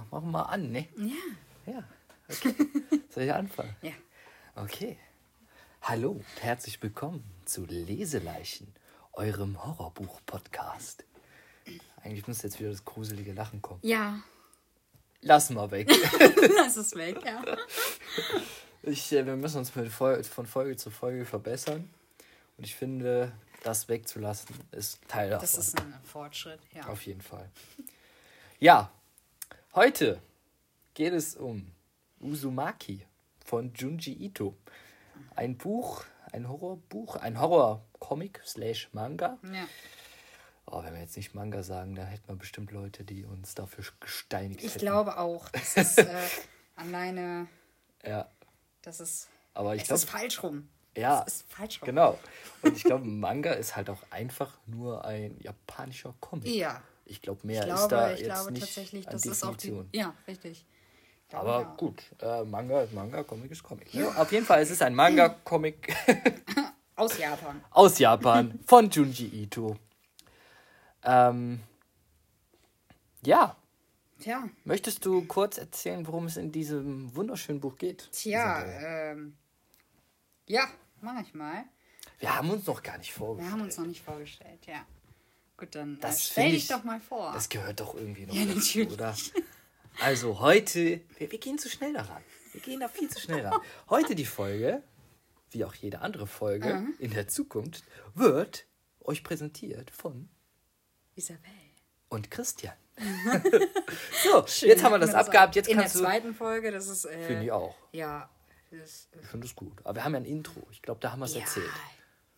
mal, machen wir mal an, ne? Ja. Ja. Okay. Soll ich anfangen? Ja. Okay. Hallo und herzlich willkommen zu Leseleichen, eurem Horrorbuch-Podcast. Eigentlich müsste jetzt wieder das gruselige Lachen kommen. Ja, Lass mal weg. das ist weg, ja. Ich, äh, wir müssen uns mit Fol von Folge zu Folge verbessern. Und ich finde, das wegzulassen ist Teil davon. Das ist ein Fortschritt, ja. Auf jeden Fall. Ja, heute geht es um Uzumaki von Junji Ito. Ein Buch, ein Horrorbuch, ein Horror-Comic slash Manga. ja. Oh, wenn wir jetzt nicht Manga sagen, dann hätten wir bestimmt Leute, die uns dafür gesteinigt Ich hätten. glaube auch. Das ist äh, alleine, Ja, das ist, aber ich es glaube, ist falsch rum. ja, Es ist falsch rum. genau. Und ich glaube, Manga ist halt auch einfach nur ein japanischer Comic. Ja. Ich glaube, mehr Ich ist da glaube, ich jetzt glaube nicht tatsächlich, an das ist auch die. Definition. Ja, richtig. Ich glaube, Aber ja. gut, äh, Manga ist Manga, Comic ist Comic. Ne? Auf jeden Fall, es ist ein Manga-Comic Aus Japan. aus Japan von Junji Ito. Ähm, ja, Tja, möchtest du kurz erzählen, worum es in diesem wunderschönen Buch geht? tja, ähm, ja, mach ich mal. Wir haben uns noch gar nicht Wir vorgestellt. haben uns noch nicht vorgestellt, ja. Gut, dann äh, Das stell dich ich- doch mal vor. Das gehört doch irgendwie noch Ja, dazu, natürlich. oder? Also heute, wir, wir gehen zu schnell daran. Wir gehen da viel zu schnell ran. Heute die Folge, wie auch jede andere Folge Mhm. in der Zukunft, wird euch präsentiert von Isabel. und Christian. so, jetzt haben wir das abgehabt. Jetzt In der kannst du. zweiten Folge, das ist. Äh, Finde ich auch. Ja. Das, Ich finde es gut. Aber wir haben ja ein Intro. Ich glaube, da haben wir es ja. erzählt.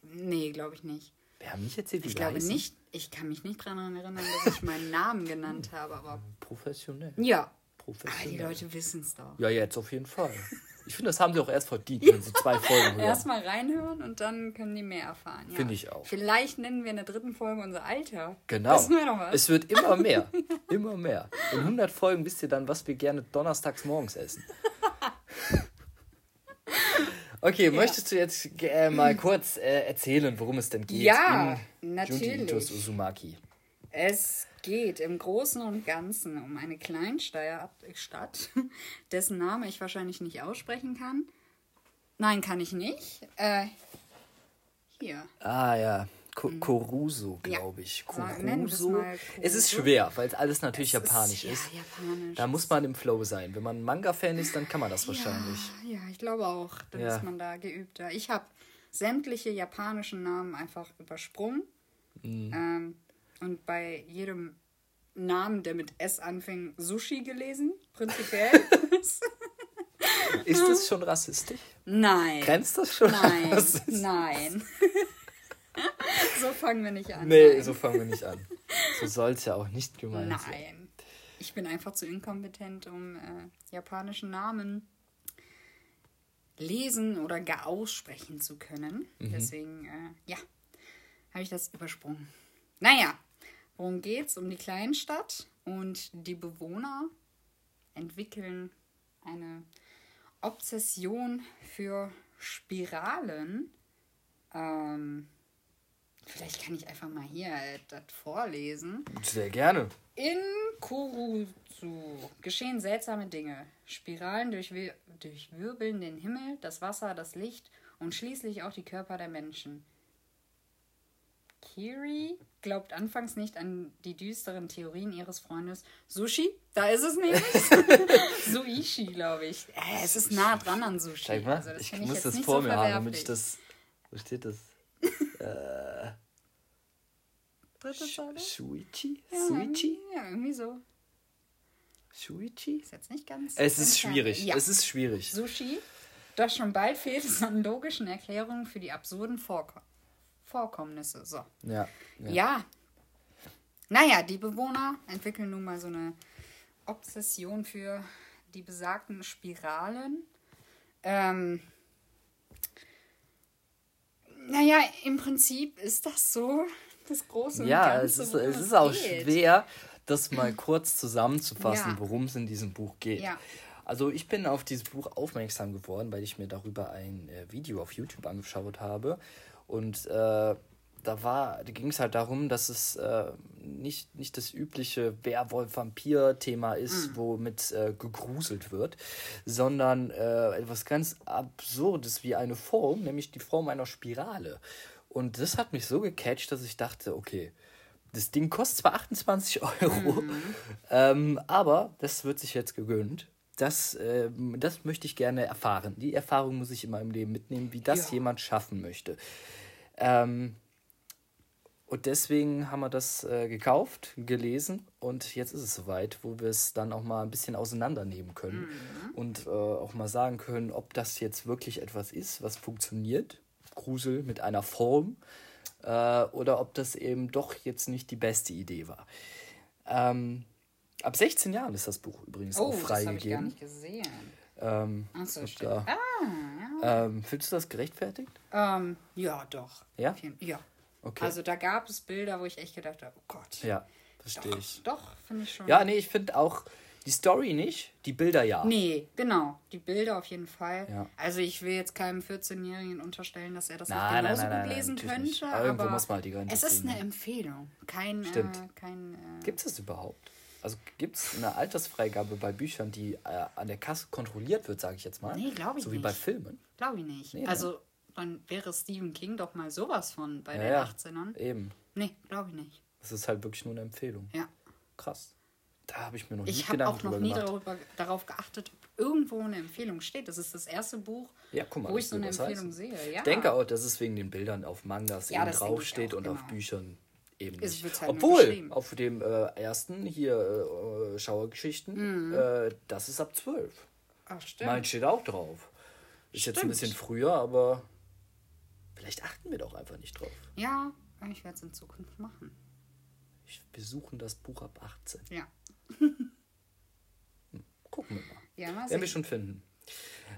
Nee, glaube ich nicht. Wir haben nicht erzählt, wie Ich wir glaube heißen. nicht. Ich kann mich nicht daran erinnern, dass ich meinen Namen genannt habe, aber. Professionell. Ja. Aber Professionell. die Leute wissen es doch. Ja, jetzt auf jeden Fall. Ich finde, das haben sie auch erst verdient, wenn sie zwei Folgen hören. Erstmal reinhören und dann können die mehr erfahren. Ja. Finde ich auch. Vielleicht nennen wir in der dritten Folge unser Alter. Genau. Das wäre doch was. Es wird immer mehr. Immer mehr. In 100 Folgen wisst ihr dann, was wir gerne donnerstags morgens essen. Okay, möchtest du jetzt äh, mal kurz äh, erzählen, worum es denn geht? Ja, in natürlich. Uzumaki. Es geht im Großen und Ganzen um eine Kleinstadt, dessen Name ich wahrscheinlich nicht aussprechen kann. Nein, kann ich nicht. Äh, hier. Ah ja, Ko Koruso, Ja. glaube ich. Es Koruso. Es ist Koruso. schwer, weil es alles natürlich Es japanisch ist. Ja, japanisch. Da muss man im Flow sein. Wenn man ein Manga-Fan ist, dann kann man das wahrscheinlich. Ja, ja, ich glaube auch. Dann Ja. ist man da geübter. Ich habe sämtliche japanischen Namen einfach übersprungen. Mhm. Ähm, und bei jedem Namen, der mit S anfing, Sushi gelesen. Prinzipiell. Ist das schon rassistisch? Nein. Grenzt das schon? Nein, nein. so fangen wir nicht an. Nee, nein. so fangen wir nicht an. So soll es ja auch nicht gemeint sein. Nein. Ich bin einfach zu inkompetent, um äh, japanischen Namen lesen oder gar aussprechen zu können. Mhm. Deswegen, äh, ja, habe ich das übersprungen. Naja, worum geht's? Um die Kleinstadt und die Bewohner entwickeln eine Obsession für Spiralen. Ähm, vielleicht kann ich einfach mal hier äh, das vorlesen. Sehr gerne. In Kuruzu geschehen seltsame Dinge. Spiralen durchwir durchwirbeln den Himmel, das Wasser, das Licht und schließlich auch die Körper der Menschen. Kiri glaubt anfangs nicht an die düsteren Theorien ihres Freundes Sushi. Da ist es nämlich. Suishi, glaube ich. Äh, es ist nah dran an Sushi. Mal. Also das ich muss jetzt das vor so mir haben, damit ich das. Wo steht das? Dritte Zeile? Shuichi? Ja, Suichi? Ja, irgendwie so. Shuichi? Ist jetzt nicht ganz. Es ist schwierig. Ja. Es ist schwierig. Sushi. Doch schon bald fehlt es an logischen Erklärungen für die absurden Vorko Vorkommnisse. So. Ja. Ja. ja. Naja, die Bewohner entwickeln nun mal so eine Obsession für die besagten Spiralen. Ähm, naja, im Prinzip ist das so das große Ja, Ganze, es ist, es ist auch geht. schwer, das mal kurz zusammenzufassen, Ja. worum es in diesem Buch geht. Ja. Also ich bin auf dieses Buch aufmerksam geworden, weil ich mir darüber ein äh, Video auf YouTube angeschaut habe. Und äh, da war, da ging es halt darum, dass es äh, nicht, nicht das übliche Werwolf-Vampir-Thema ist, Mhm. womit äh, gegruselt wird, sondern äh, etwas ganz Absurdes wie eine Form, nämlich die Form einer Spirale. Und das hat mich so gecatcht, dass ich dachte, okay, das Ding kostet zwar 28 Euro, ähm, aber das wird sich jetzt gegönnt. Das, ähm, das möchte ich gerne erfahren. Die Erfahrung muss ich in meinem Leben mitnehmen, wie das Ja. jemand schaffen möchte. Ähm, und deswegen haben wir das äh, gekauft, gelesen und jetzt ist es soweit, wo wir es dann auch mal ein bisschen auseinandernehmen können und äh, auch mal sagen können, ob das jetzt wirklich etwas ist, was funktioniert, Grusel mit einer Form, äh, oder ob das eben doch jetzt nicht die beste Idee war. Ähm, ab 16 Jahren ist das Buch übrigens Oh, auch das habe ich gar freigegeben. nicht gesehen. Ähm, Ach so, da, Ah, ja. ähm, findest du das gerechtfertigt? Ähm, ja, doch. Ja? Ja. Okay. Also da gab es Bilder, wo ich echt gedacht habe, oh Gott. ja, verstehe ich. Doch, finde ich schon. Ja, nee, ich finde auch die Story nicht, die Bilder ja. Nee, genau. Die Bilder auf jeden Fall. Ja. Also ich will jetzt keinem 14-Jährigen unterstellen, dass er das Nein, nicht genauso nein, nein, gut lesen könnte. nicht. Aber irgendwo muss man halt die Grenze Es ist eine ne? Empfehlung. Kein, Stimmt. Äh, kein äh, Gibt es das überhaupt? Also gibt es eine Altersfreigabe bei Büchern, die äh, an der Kasse kontrolliert wird, sage ich jetzt mal? Nee, glaub ich So wie bei nicht. Filmen. Glaube ich nicht. Nee, ne? also dann wäre Stephen King doch mal sowas von bei Ja, den ja. 18ern. Eben. Nee, glaube ich nicht. Das ist halt wirklich nur eine Empfehlung. Ja. Krass. Da habe ich mir noch nie Ich habe Gedanken auch noch nie darüber, darauf geachtet, ob irgendwo eine Empfehlung steht. Das ist das erste Buch, Ja, mal, wo ich so eine Empfehlung heißen. sehe. Ja. Ich denke auch, dass es wegen den Bildern auf Mangas Ja, eben ich draufsteht auch, und auf genau. Büchern eben nicht. halt Obwohl, auf dem äh, ersten hier äh, Schauergeschichten, Mhm. äh, das ist ab 12. Ach, stimmt. Mein steht auch drauf. Ist jetzt ein Stimmt. bisschen früher, aber vielleicht achten wir doch einfach nicht drauf. Ja, ich werde es in Zukunft machen. Ich, wir suchen das Buch ab 18. Ja. Gucken wir mal. Ja, mal Werden wir schon finden.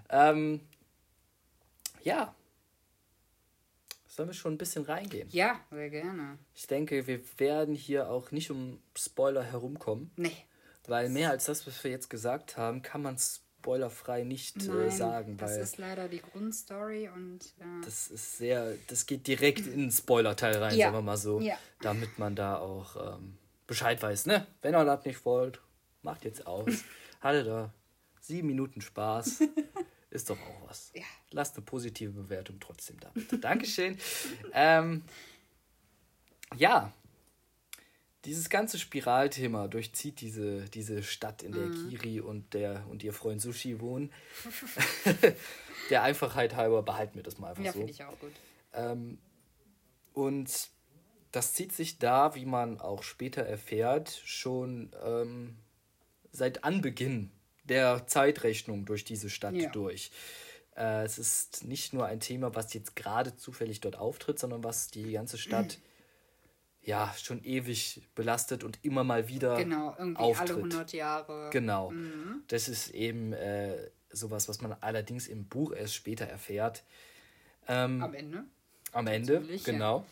Ähm, ja. Sollen wir schon ein bisschen reingehen? Ja, sehr gerne. Ich denke, wir werden hier auch nicht um Spoiler herumkommen, Nee. weil mehr als das, was wir jetzt gesagt haben, kann man spoilerfrei nicht äh, Nein, sagen, das weil ist leider die Grundstory und äh, das ist sehr, das geht direkt in den Spoiler-Teil rein, Ja. sagen wir mal so, Ja. damit man da auch ähm, Bescheid weiß, ne? Wenn ihr das nicht wollt, macht jetzt aus. Hatte da sieben Minuten Spaß. Ist doch auch was. Ja. Lasst eine positive Bewertung trotzdem da. Bitte. Dankeschön. ähm, ja, dieses ganze Spiralthema durchzieht diese, diese Stadt, in der Mhm. Kiri und, der, und ihr Freund Sushi wohnen. der Einfachheit halber behalten wir das mal einfach ja, so. finde ich auch gut. Ähm, und das zieht sich da, wie man auch später erfährt, schon ähm, seit Anbeginn der Zeitrechnung durch diese Stadt Ja. durch. Äh, es ist nicht nur ein Thema, was jetzt gerade zufällig dort auftritt, sondern was die ganze Stadt ja schon ewig belastet und immer mal wieder Genau, irgendwie auftritt. alle 100 Jahre. Genau. Das ist eben äh, sowas, was man allerdings im Buch erst später erfährt. Ähm, Am Ende. am Ende, Natürlich, ja. genau.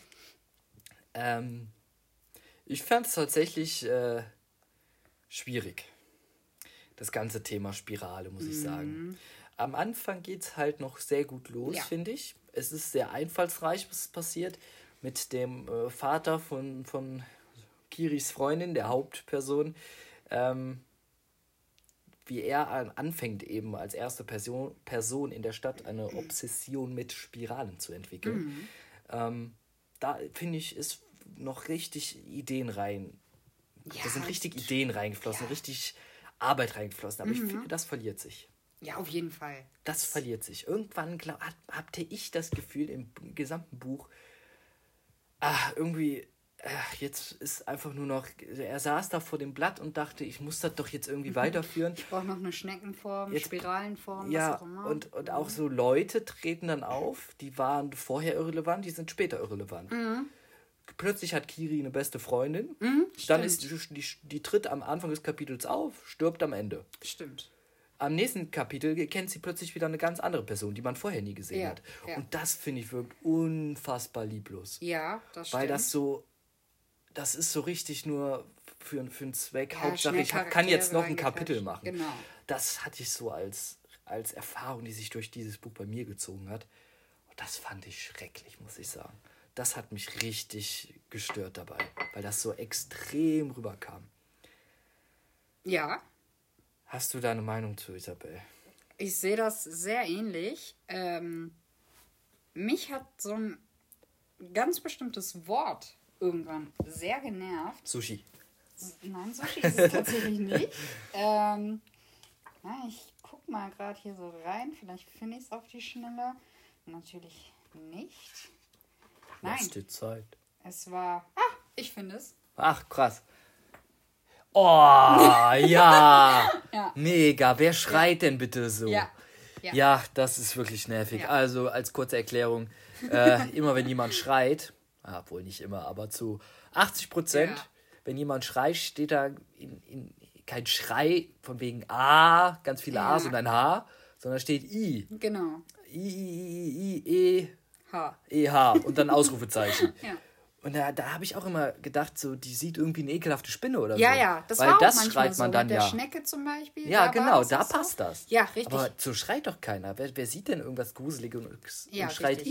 Ähm, ich fand es tatsächlich äh, schwierig. Das ganze Thema Spirale, muss ich sagen. Am Anfang geht es halt noch sehr gut los, Mhm. Ja. finde ich. Es ist sehr einfallsreich, was passiert. Mit dem äh, Vater von, von Kiris Freundin, der Hauptperson. Ähm, wie er an, anfängt, eben als erste Person, Person in der Stadt eine Obsession mit Spiralen zu entwickeln. Ähm, da finde ich, ist noch richtig Ideen rein. Ja, da sind richtig Ideen reingeflossen, richtig Arbeit reingeflossen. Aber ich finde, das verliert sich. Ja, auf jeden Fall. Das verliert sich. Irgendwann glaub, hat, hatte ich das Gefühl im gesamten Buch, ah, irgendwie, ach, jetzt ist einfach nur noch, er saß da vor dem Blatt und dachte, ich muss das doch jetzt irgendwie weiterführen. Ich brauche noch eine Schneckenform, Jetzt- Spiralenform, Ja, was auch immer. und, und auch so Leute treten dann auf, die waren vorher irrelevant, die sind später irrelevant. Mhm. Plötzlich hat Kiri eine beste Freundin, dann ist die, die, die tritt am Anfang des Kapitels auf, stirbt am Ende. Stimmt. Am nächsten Kapitel kennt sie plötzlich wieder eine ganz andere Person, die man vorher nie gesehen Ja, hat. ja. Und das finde ich wirkt unfassbar lieblos. Ja, das stimmt. Weil das so, das ist so richtig nur für, für einen Zweck. Ja, Hauptsache, ich kann jetzt noch ein Kapitel machen. Genau. Das hatte ich so als, als Erfahrung, die sich durch dieses Buch bei mir gezogen hat. Und das fand ich schrecklich, muss ich sagen. das hat mich richtig gestört dabei, weil das so extrem rüberkam. Ja, Hast du da eine Meinung zu, Isabel? ich sehe das sehr ähnlich. Ähm, mich hat so ein ganz bestimmtes Wort irgendwann sehr genervt. Sushi. Nein, Sushi ist es tatsächlich nicht. Ähm, na, ich guck mal gerade hier so rein. Vielleicht finde ich es auf die Schnelle. Natürlich nicht. Nein, dir Zeit. es war. Ah, ich finde es. Ach, krass. Oh, ja. Ja. Mega. Wer schreit denn bitte so? Ja. Ja, Ja. das ist wirklich nervig. Also als kurze Erklärung, äh, immer wenn jemand schreit, ah, wohl nicht immer, aber zu 80 Prozent, wenn jemand schreit, steht da in, in, kein Schrei von wegen A, ganz viele A's und ein H, sondern steht I. Genau. I, I, I, I, E, Ha. E, H und dann Ausrufezeichen. Ja. Und da, da habe ich auch immer gedacht, so, die sieht irgendwie eine ekelhafte Spinne oder Ja, so. ja, das Weil war auch das schreit man so. dann Mit der ja. Schnecke zum Beispiel. Ja, genau, das da auch so. passt das. Ja, richtig. Aber so schreit doch keiner. Wer, wer sieht denn irgendwas Gruseliges und, Ja, schreit!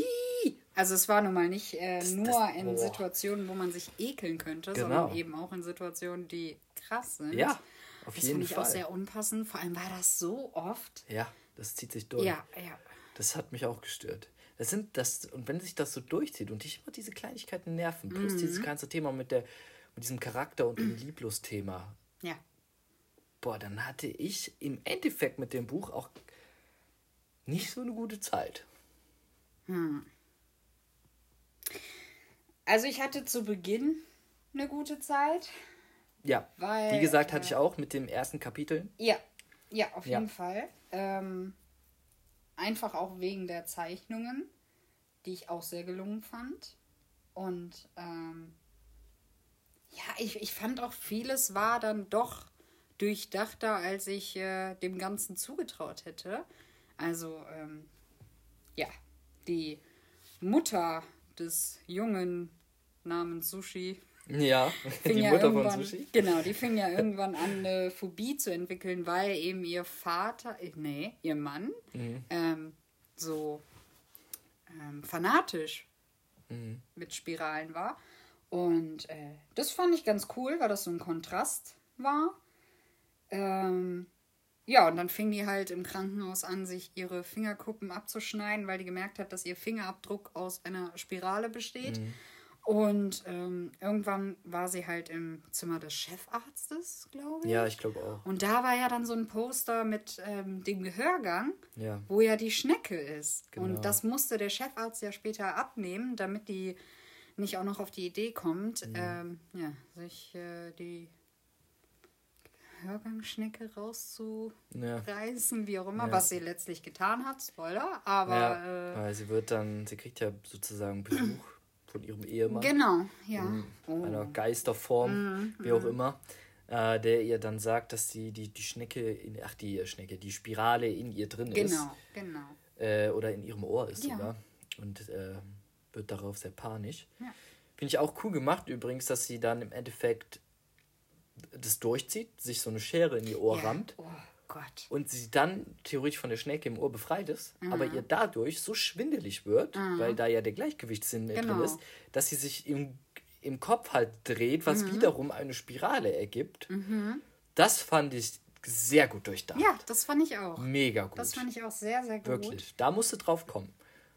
Also es war nun mal nicht äh, nur das- in boah. Situationen, wo man sich ekeln könnte, Genau. sondern eben auch in Situationen, die krass sind. Ja, auf das jeden fand ich Fall. auch sehr unpassend. Vor allem war das so oft. Ja, das zieht sich durch. Ja, ja. Das hat mich auch gestört. Das sind das, und wenn sich das so durchzieht und dich immer diese Kleinigkeiten nerven, plus dieses Mhm. ganze Thema mit der mit diesem Charakter und dem Lieblos-Thema, Ja. boah, dann hatte ich im Endeffekt mit dem Buch auch nicht so eine gute Zeit. Also ich hatte zu Beginn eine gute Zeit. Ja, Weil, wie gesagt, hatte äh, ich auch mit dem ersten Kapitel. Ja, ja, auf Ja. jeden Fall. Ähm, einfach auch wegen der Zeichnungen, die ich auch sehr gelungen fand. Und ähm, ja, ich, ich fand auch vieles war dann doch durchdachter, als ich äh, dem Ganzen zugetraut hätte. Also, ähm, ja, die Mutter des Jungen namens Sushi Ja, fing die ja Mutter von irgendwann, Sushi. Genau, die fing ja irgendwann an, eine Phobie zu entwickeln, weil eben ihr Vater, äh, nee, ihr Mann, Mhm. ähm, so ähm, fanatisch Mhm. mit Spiralen war. Und äh, das fand ich ganz cool, weil das so ein Kontrast war. Ähm, ja, und dann fing die halt im Krankenhaus an, sich ihre Fingerkuppen abzuschneiden, weil die gemerkt hat, dass ihr Fingerabdruck aus einer Spirale besteht. Mhm. Und ähm, irgendwann war sie halt im Zimmer des Chefarztes, glaube ich. Ja, ich glaube auch. Und da war ja dann so ein Poster mit ähm, dem Gehörgang, Ja. wo ja die Schnecke ist. Genau. Und das musste der Chefarzt ja später abnehmen, damit die nicht auch noch auf die Idee kommt, Mhm. ähm, ja, sich äh, die Gehörgangschnecke rauszureißen, Ja. wie auch immer, Ja. was sie letztlich getan hat, Spoiler, aber ja, äh, weil sie wird dann, sie kriegt ja sozusagen Besuch von ihrem Ehemann. genau, ja. Oh. einer Geisterform, wie auch immer, äh, der ihr dann sagt, dass die, die, die Schnecke, in, ach die äh, Schnecke, die Spirale in ihr drin ist. Genau, genau. Äh, oder in ihrem Ohr ist Ja. sogar. Und äh, wird darauf sehr panisch. Ja. Finde ich auch cool gemacht übrigens, dass sie dann im Endeffekt das durchzieht, sich so eine Schere in ihr Ohr ja. rammt Oh Gott. und sie dann theoretisch von der Schnecke im Ohr befreit ist, Mhm. aber ihr dadurch so schwindelig wird, weil da ja der Gleichgewichtssinn äh, drin Genau. ist, dass sie sich im, im Kopf halt dreht, was Mhm. wiederum eine Spirale ergibt. Das fand ich sehr gut durchdacht. Ja, das fand ich auch. Mega gut. Das fand ich auch sehr, sehr gut. Wirklich. Da musst du drauf kommen.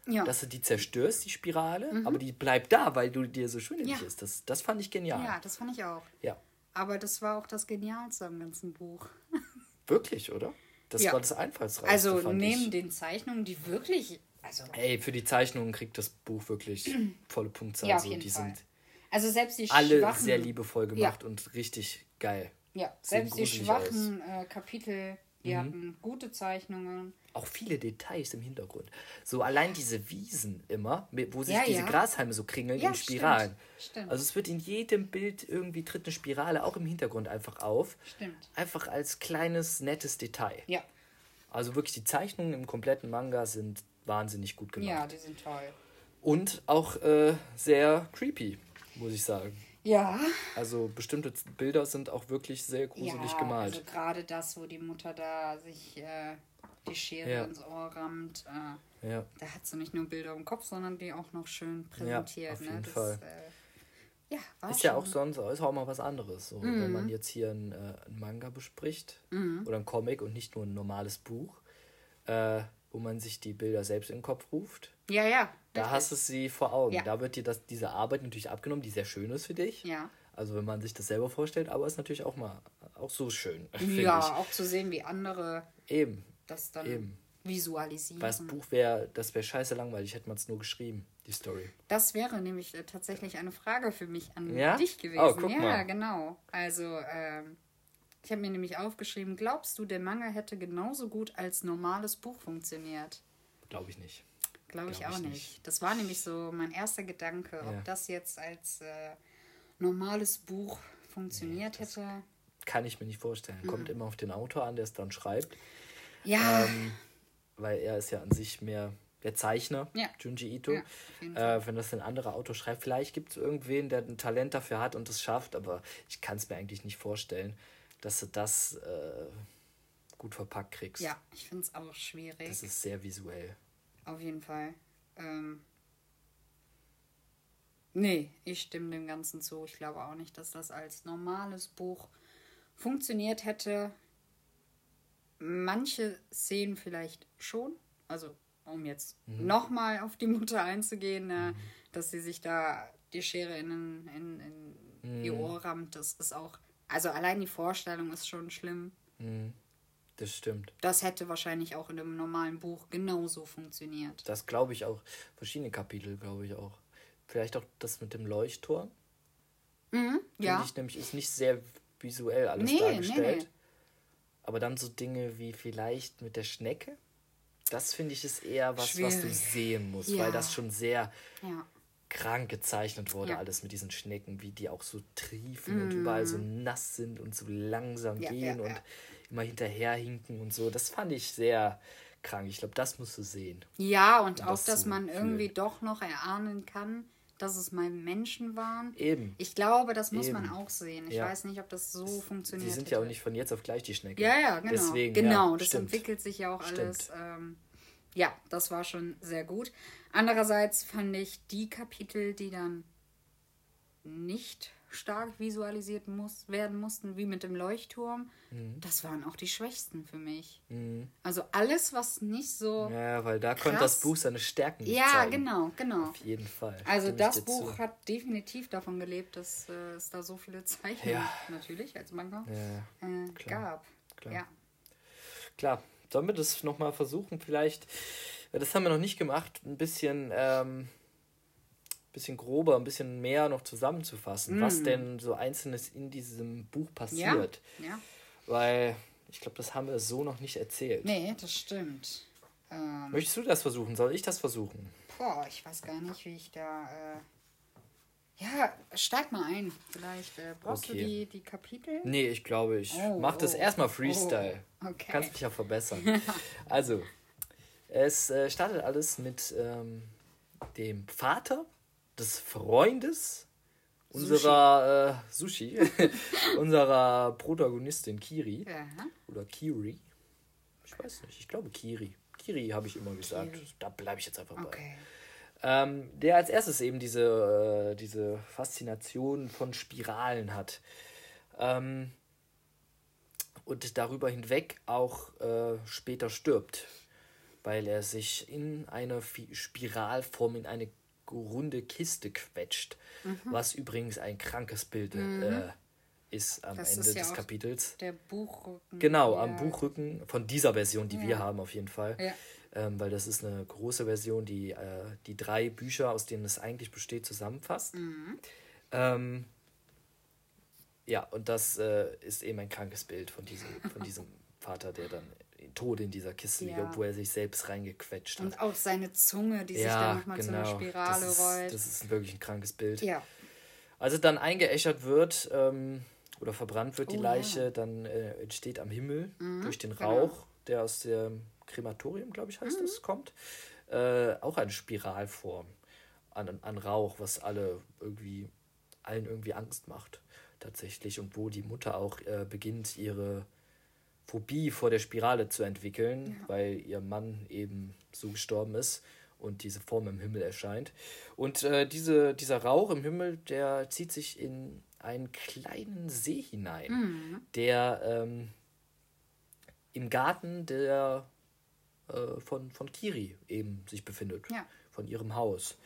Ja. Dass du die zerstörst, die Spirale, aber die bleibt da, weil du dir so schwindelig Ja. ist. Das, das fand ich genial. ja, das fand ich auch. Ja. Aber das war auch das Genialste am ganzen Buch. Wirklich, oder? Das Ja. war das Einfallsreichste. Also neben ich. den Zeichnungen, die wirklich. Also, Ey, für die Zeichnungen kriegt das Buch wirklich volle Punktzahl. ja, auf also, jeden die Fall. sind Also selbst die alle schwachen. sehr liebevoll gemacht und richtig geil. Ja, selbst die schwachen äh, Kapitel, die hatten gute Zeichnungen. Auch viele Details im Hintergrund. So allein diese Wiesen immer, wo sich Ja, diese ja. Grashalme so kringeln Ja, in Spiralen. stimmt, stimmt. Also es wird in jedem Bild irgendwie tritt eine Spirale auch im Hintergrund einfach auf. Stimmt. Einfach als kleines, nettes Detail. Ja, Also wirklich die Zeichnungen im kompletten Manga sind wahnsinnig gut gemacht. ja, die sind toll. Und auch äh, sehr creepy, muss ich sagen. Ja, Also bestimmte Bilder sind auch wirklich sehr gruselig ja gemalt. also gerade das, wo die Mutter da sich äh, die Schere Ja. ins Ohr rammt. Äh, Ja. da hat sie nicht nur Bilder im Kopf, sondern die auch noch schön präsentiert. auf ne? jeden das, Fall. Äh, ja, war Ist schon. ja auch sonst ist auch mal was anderes. So, Wenn man jetzt hier einen, äh, einen Manga bespricht oder ein Comic und nicht nur ein normales Buch, äh, wo man sich die Bilder selbst in den Kopf ruft, Ja, ja. Da hast du sie vor Augen. Ja. Da wird dir das, diese Arbeit natürlich abgenommen, die sehr schön ist für dich. Ja. Also wenn man sich das selber vorstellt, aber ist natürlich auch mal auch so schön, Ja, ich. auch zu sehen, wie andere Eben. das dann Eben. visualisieren. Weil das Buch wäre, das wäre scheiße langweilig, hätte man es nur geschrieben, die Story. Das wäre nämlich äh, tatsächlich eine Frage für mich an Ja? dich gewesen. Oh, guck ja, mal. genau. Also, ähm, ich habe mir nämlich aufgeschrieben, glaubst du, der Manga hätte genauso gut als normales Buch funktioniert? Glaube ich nicht. Glaube ich Glaub auch ich nicht. nicht. Das war nämlich so mein erster Gedanke, Ja. ob das jetzt als äh, normales Buch funktioniert hätte. Kann ich mir nicht vorstellen. Mhm. Kommt immer auf den Autor an, der es dann schreibt. Ja, Ähm, weil er ist ja an sich mehr der Zeichner, Ja. Junji Ito. Ja, äh, wenn das ein anderer Autor schreibt, vielleicht gibt es irgendwen, der ein Talent dafür hat und es schafft, aber ich kann es mir eigentlich nicht vorstellen, dass du das äh, gut verpackt kriegst. ja, ich finde es auch schwierig. Das ist sehr visuell. Auf jeden Fall. Ähm, nee, ich stimme dem Ganzen zu. Ich glaube auch nicht, dass das als normales Buch funktioniert hätte. Manche Szenen vielleicht schon. Also, um jetzt Mhm. nochmal auf die Mutter einzugehen, äh, dass sie sich da die Schere in, in, in, in ihr Mhm. Ohr rammt. Das ist auch. Also, allein die Vorstellung ist schon schlimm. Das stimmt. Das hätte wahrscheinlich auch in einem normalen Buch genauso funktioniert. Das glaube ich auch. Verschiedene Kapitel, glaube ich auch. Vielleicht auch das mit dem Leuchtturm. Mhm, ja. Finde ich nämlich ist nicht sehr visuell alles Nee, nee, dargestellt. nee. Aber dann so Dinge wie vielleicht mit der Schnecke. Das finde ich ist eher was, was du Schwierig. sehen musst, Ja. weil das schon sehr Ja. krank gezeichnet wurde, Ja. alles mit diesen Schnecken, wie die auch so triefen und überall so nass sind und so langsam Mhm. Gehen und. Immer hinterherhinken und so. Das fand ich sehr krank. Ich glaube, das musst du sehen. Ja, und Um auch, das dass man fühlen. irgendwie doch noch erahnen kann, dass es mal Menschen waren. Eben. Ich glaube, das muss man Eben. auch sehen. Ich Ja. weiß nicht, ob das so funktioniert. Die sind hätte. ja auch nicht von jetzt auf gleich die Schnecke. Ja, ja, genau. Deswegen, genau, ja, das stimmt. entwickelt sich ja auch alles. Ähm, ja, das war schon sehr gut. Andererseits fand ich die Kapitel, die dann nicht stark visualisiert muss, werden mussten, wie mit dem Leuchtturm, Mhm. das waren auch die schwächsten für mich. Also alles, was nicht so. Ja, weil da konnte Krass. das Buch seine Stärken nicht Ja, zeigen. genau, genau. Auf jeden Fall. Also Stimme das Buch zu. hat definitiv davon gelebt, dass äh, es da so viele Zeichnungen Ja. natürlich als Manga Ja, äh, klar, gab. klar. Ja. Klar, sollen wir das nochmal versuchen? Vielleicht, weil das haben wir noch nicht gemacht, ein bisschen, ähm, bisschen grober, ein bisschen mehr noch zusammenzufassen, was denn so Einzelnes in diesem Buch Ja. passiert. ja. Weil ich glaube, das haben wir so noch nicht erzählt. Nee, das stimmt. Ähm, Möchtest du das versuchen? Soll ich das versuchen? boah, ich weiß gar nicht, wie ich da. Äh, ja, steig mal ein. Vielleicht äh, brauchst du Okay. die, die Kapitel? Nee, ich glaube, ich Oh, mache das oh, erstmal Freestyle. oh, okay. Kannst mich ja verbessern. also, es äh, startet alles mit ähm, dem Vater des Freundes unserer äh, Sushi, unserer Protagonistin Kiri Ja. oder Kiri. Ich weiß nicht, ich glaube Kiri. Kiri habe ich immer gesagt. Kiri. Da bleibe ich jetzt einfach bei. Okay. Ähm, der als erstes eben diese, äh, diese Faszination von Spiralen hat. Ähm, und darüber hinweg auch äh, später stirbt, weil er sich in eine Fi- Spiralform, in eine runde Kiste quetscht, Mhm. was übrigens ein krankes Bild äh, ist am Das Ende ist ja des Kapitels. Der Buchrücken. Genau, ja. am Buchrücken von dieser Version, die wir Ja. haben auf jeden Fall. Ähm, weil das ist eine große Version, die äh, die drei Bücher, aus denen es eigentlich besteht, zusammenfasst. Mhm. Ähm, ja, und das äh, ist eben ein krankes Bild von diesem, von diesem Vater, der dann tot in dieser Kiste liegt, Ja. obwohl er sich selbst reingequetscht hat. Und auch seine Zunge, die sich dann nochmal zu einer Spirale genau. das ist, rollt. Das ist wirklich ein krankes Bild. ja. Als es dann eingeäschert wird ähm, oder verbrannt wird die Oh, Leiche, ja. dann äh, entsteht am Himmel durch den genau. Rauch, der aus dem Krematorium, glaube ich, heißt es, kommt, äh, auch eine Spiralform an, an Rauch, was alle irgendwie, allen irgendwie Angst macht, tatsächlich. Und wo die Mutter auch äh, beginnt, ihre Phobie vor der Spirale zu entwickeln, weil ihr Mann eben so gestorben ist und diese Form im Himmel erscheint. Und äh, diese, dieser Rauch im Himmel, der zieht sich in einen kleinen See hinein, der ähm, im Garten der äh, von, von Kiri eben sich befindet, Ja. von ihrem Haus.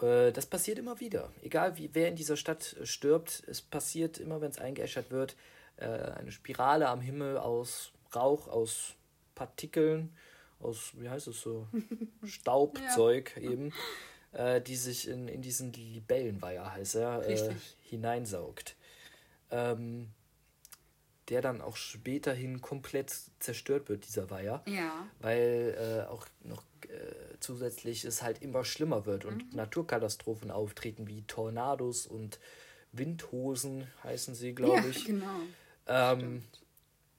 Äh, das passiert immer wieder. Egal wie wer in dieser Stadt stirbt, es passiert immer, wenn es eingeäschert wird, äh, eine Spirale am Himmel aus Rauch, aus Partikeln, aus, wie heißt es so, Staubzeug eben, äh, die sich in, in diesen Libellenweiher, heißt er, äh, hineinsaugt. Ähm, der dann auch späterhin komplett zerstört wird, dieser Weiher Ja. weil äh, auch noch äh, zusätzlich es halt immer schlimmer wird und Mhm. Naturkatastrophen auftreten wie Tornados und Windhosen heißen sie, glaube ja, ich, genau. Ähm,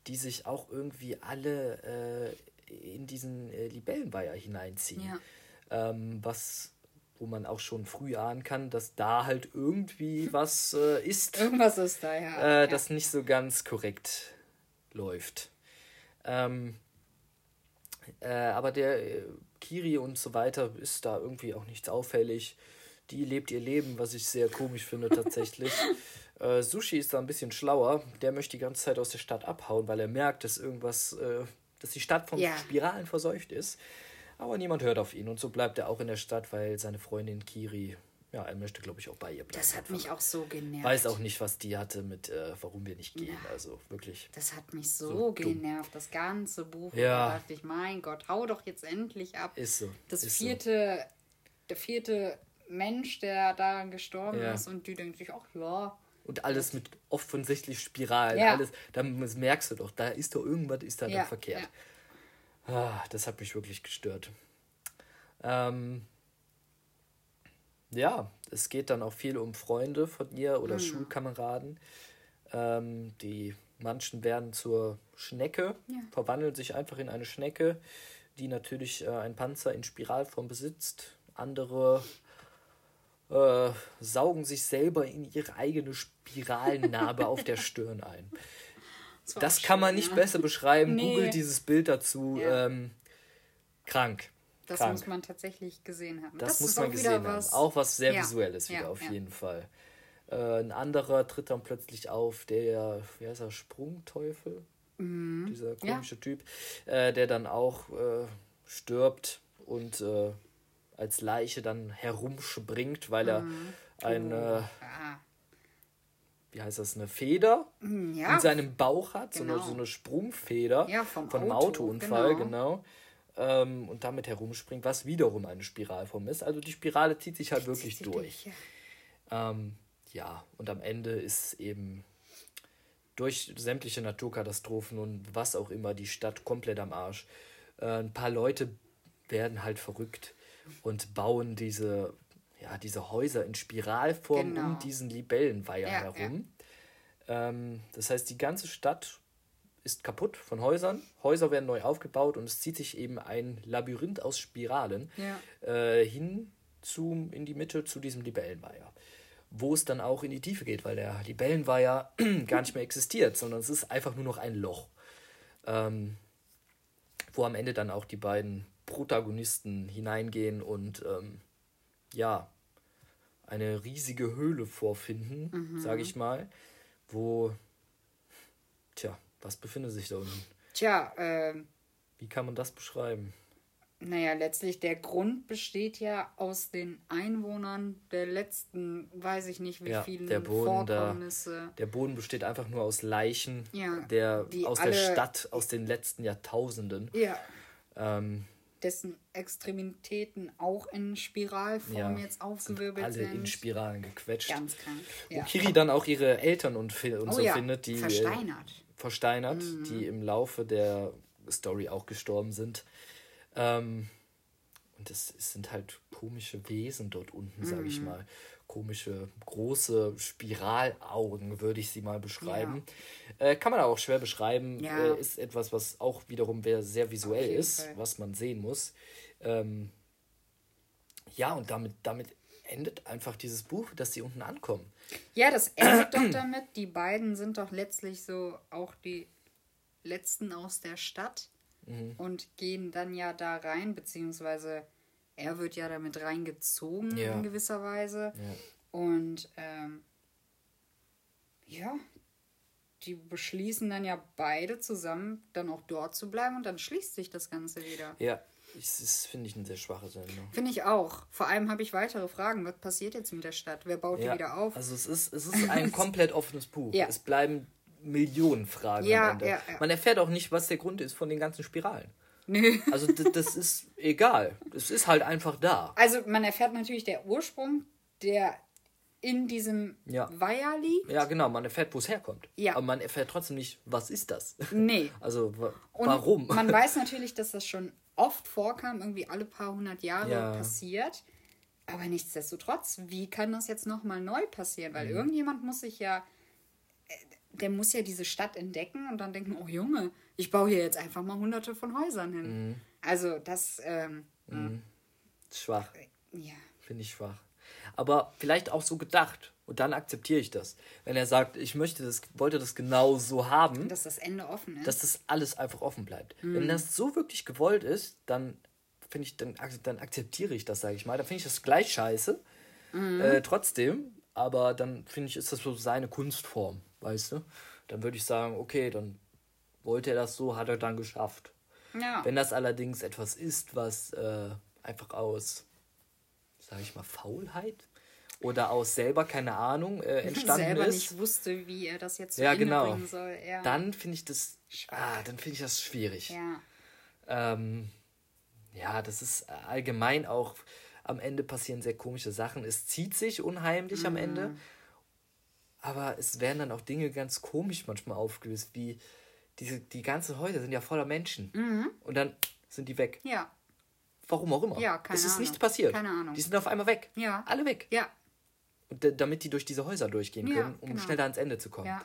die sich auch irgendwie alle äh, in diesen äh, Libellenweiher hineinziehen. Ja. Ähm, was wo man auch schon früh ahnen kann, dass da halt irgendwie was äh, ist Irgendwas ist da, ja. äh, das nicht so ganz korrekt läuft. Ähm, äh, aber der äh, Kiri und so weiter ist da irgendwie auch nichts auffällig. Die lebt ihr Leben, was ich sehr komisch finde tatsächlich. äh, Sushi ist da ein bisschen schlauer. Der möchte die ganze Zeit aus der Stadt abhauen, weil er merkt, dass irgendwas, äh, dass die Stadt von Ja. Spiralen verseucht ist. Aber niemand hört auf ihn und so bleibt er auch in der Stadt, weil seine Freundin Kiri, ja, er möchte glaube ich auch bei ihr bleiben. das hat mich auch so genervt. Weiß auch nicht, was die hatte mit, äh, warum wir nicht gehen. Ja. Also wirklich. Das hat mich so, So dumm. genervt, das ganze Buch. Ja. Da dachte ich, mein Gott, hau doch jetzt endlich ab. Ist so. das ist vierte, der vierte Mensch, der da gestorben Ja. ist und die denkt sich, ach ja. Und alles mit offensichtlich Spiralen. Ja. Alles, dann das merkst du doch, da ist doch irgendwas ist da Ja, dann verkehrt. Ah, das hat mich wirklich gestört. Ähm, ja, es geht dann auch viel um Freunde von ihr oder Schulkameraden. Ähm, die manchen werden zur Schnecke, Ja. verwandeln sich einfach in eine Schnecke, die natürlich äh, einen Panzer in Spiralform besitzt. Andere äh, saugen sich selber in ihre eigene Spiralnarbe auf der Stirn ein. Das auch kann man nicht ja. besser beschreiben. Nee. Googelt dieses Bild dazu. Ja. Ähm, krank. Das krank. muss man tatsächlich gesehen haben. Das, muss ist man gesehen wieder haben. was- Auch was sehr Ja, Visuelles wieder, auf jeden Fall. Äh, ein anderer tritt dann plötzlich auf, der, wie heißt er, Sprungteufel? Dieser Mhm. Ja. komische Typ, äh, der dann auch äh, stirbt und äh, als Leiche dann herumspringt, weil er Mhm. eine, Ah, wie heißt das, eine Feder ja, in seinem Bauch hat, so, genau. eine, so eine Sprungfeder Ja, vom von einem Auto, Autounfall, genau. genau. Ähm, und damit herumspringt, was wiederum eine Spiralform ist. Also die Spirale zieht sich halt wirklich zieht sich durch. ja. Ähm, ja, und am Ende ist eben durch sämtliche Naturkatastrophen und was auch immer die Stadt komplett am Arsch. Äh, ein paar Leute werden halt verrückt und bauen diese, ja, diese Häuser in Spiralform Genau. um diesen Libellenweiher Ja, herum. Ähm, das heißt, die ganze Stadt ist kaputt von Häusern. Häuser werden neu aufgebaut und es zieht sich eben ein Labyrinth aus Spiralen Ja. äh, hin zu, in die Mitte zu diesem Libellenweiher. Wo es dann auch in die Tiefe geht, weil der Libellenweiher gar nicht mehr existiert, sondern es ist einfach nur noch ein Loch. Ähm, wo am Ende dann auch die beiden Protagonisten hineingehen und ähm, ja, eine riesige Höhle vorfinden, sage ich mal, wo, tja, was befindet sich da unten? Tja, ähm, Wie kann man das beschreiben? naja, letztlich der Grund besteht ja aus den Einwohnern der letzten, weiß ich nicht wie Ja, vielen der Boden da- Vorkommnisse. Der Boden besteht einfach nur aus Leichen Ja, der, aus der Stadt aus den letzten Jahrtausenden. Ja, Ähm, dessen Extremitäten auch in Spiralform ja, jetzt sind aufgewirbelt alle sind. in Spiralen gequetscht. Ganz krank. Wo Ja. Kiri dann auch ihre Eltern und, und Oh so ja, findet, die äh, versteinert. Mhm. versteinert, die im Laufe der Story auch gestorben sind. Ähm, und es, es sind halt komische Wesen dort unten, sage Mhm. ich mal. Komische, große Spiralaugen, würde ich sie mal beschreiben. Äh, kann man auch schwer beschreiben. Ja. Äh, ist etwas, was auch wiederum sehr visuell ist, Fall. was man sehen muss. Ähm, ja, und damit, damit endet einfach dieses Buch, dass sie unten ankommen. Ja, das endet doch damit. Die beiden sind doch letztlich so auch die letzten aus der Stadt Mhm. und gehen dann ja da rein, beziehungsweise er wird ja damit reingezogen Ja. in gewisser Weise. Ja. Und ähm, ja, die beschließen dann ja beide zusammen, dann auch dort zu bleiben und dann schließt sich das Ganze wieder. Ja, das ist, finde ich, eine sehr schwache Sendung. Finde ich auch. Vor allem habe ich weitere Fragen. Was passiert jetzt mit der Stadt? Wer baut die Ja, wieder auf? Also es ist, es ist ein komplett offenes Buch. Ja. Es bleiben Millionen Fragen Ja, am Ende. ja. Man erfährt auch nicht, was der Grund ist von den ganzen Spiralen. Nö. Also das ist egal. Es ist halt einfach da. Also man erfährt natürlich der Ursprung, der in diesem Ja. Weiher liegt. Ja, genau, man erfährt, wo es herkommt. Ja. Aber man erfährt trotzdem nicht, was ist das? Nee. Also wa Und warum? Man weiß natürlich, dass das schon oft vorkam, irgendwie alle paar hundert Jahre Ja. passiert. Aber nichtsdestotrotz, wie kann das jetzt nochmal neu passieren? Weil Mhm. irgendjemand muss sich ja, äh, der muss ja diese Stadt entdecken und dann denken, oh Junge, ich baue hier jetzt einfach mal hunderte von Häusern hin. Mhm. Also das, ähm, Schwach. ja. Finde ich schwach. Aber vielleicht auch so gedacht. Und dann akzeptiere ich das. Wenn er sagt, ich möchte das, wollte das genau so haben, Dass das Ende offen ist. dass das alles einfach offen bleibt. Mhm. Wenn das so wirklich gewollt ist, dann finde ich, dann, dann akzeptiere ich das, sage ich mal. Dann finde ich das gleich scheiße. Mhm. Äh, trotzdem, aber dann finde ich, ist das so seine Kunstform, weißt du? Dann würde ich sagen, okay, dann wollte er das so, hat er dann geschafft. ja. Wenn das allerdings etwas ist, was äh, einfach aus, sage ich mal, Faulheit oder aus selber, keine Ahnung, äh, entstanden selber ist, nicht wusste, wie er das jetzt ja, genau, soll. Ja. dann finde ich das, ah, dann finde ich das schwierig. ja. Ähm, ja, das ist allgemein auch, am Ende passieren sehr komische Sachen. Es zieht sich unheimlich am Mhm. Ende. Aber es werden dann auch Dinge ganz komisch manchmal aufgelöst, wie diese, die ganzen Häuser sind ja voller Menschen. Und dann sind die weg. ja. Warum auch immer. Ja, keine Es ist Ahnung. nichts passiert. Keine Ahnung. Die sind auf einmal weg. Ja. Alle weg. Ja. Und da- damit die durch diese Häuser durchgehen Ja, können, um genau. schneller ans Ende zu kommen. Ja.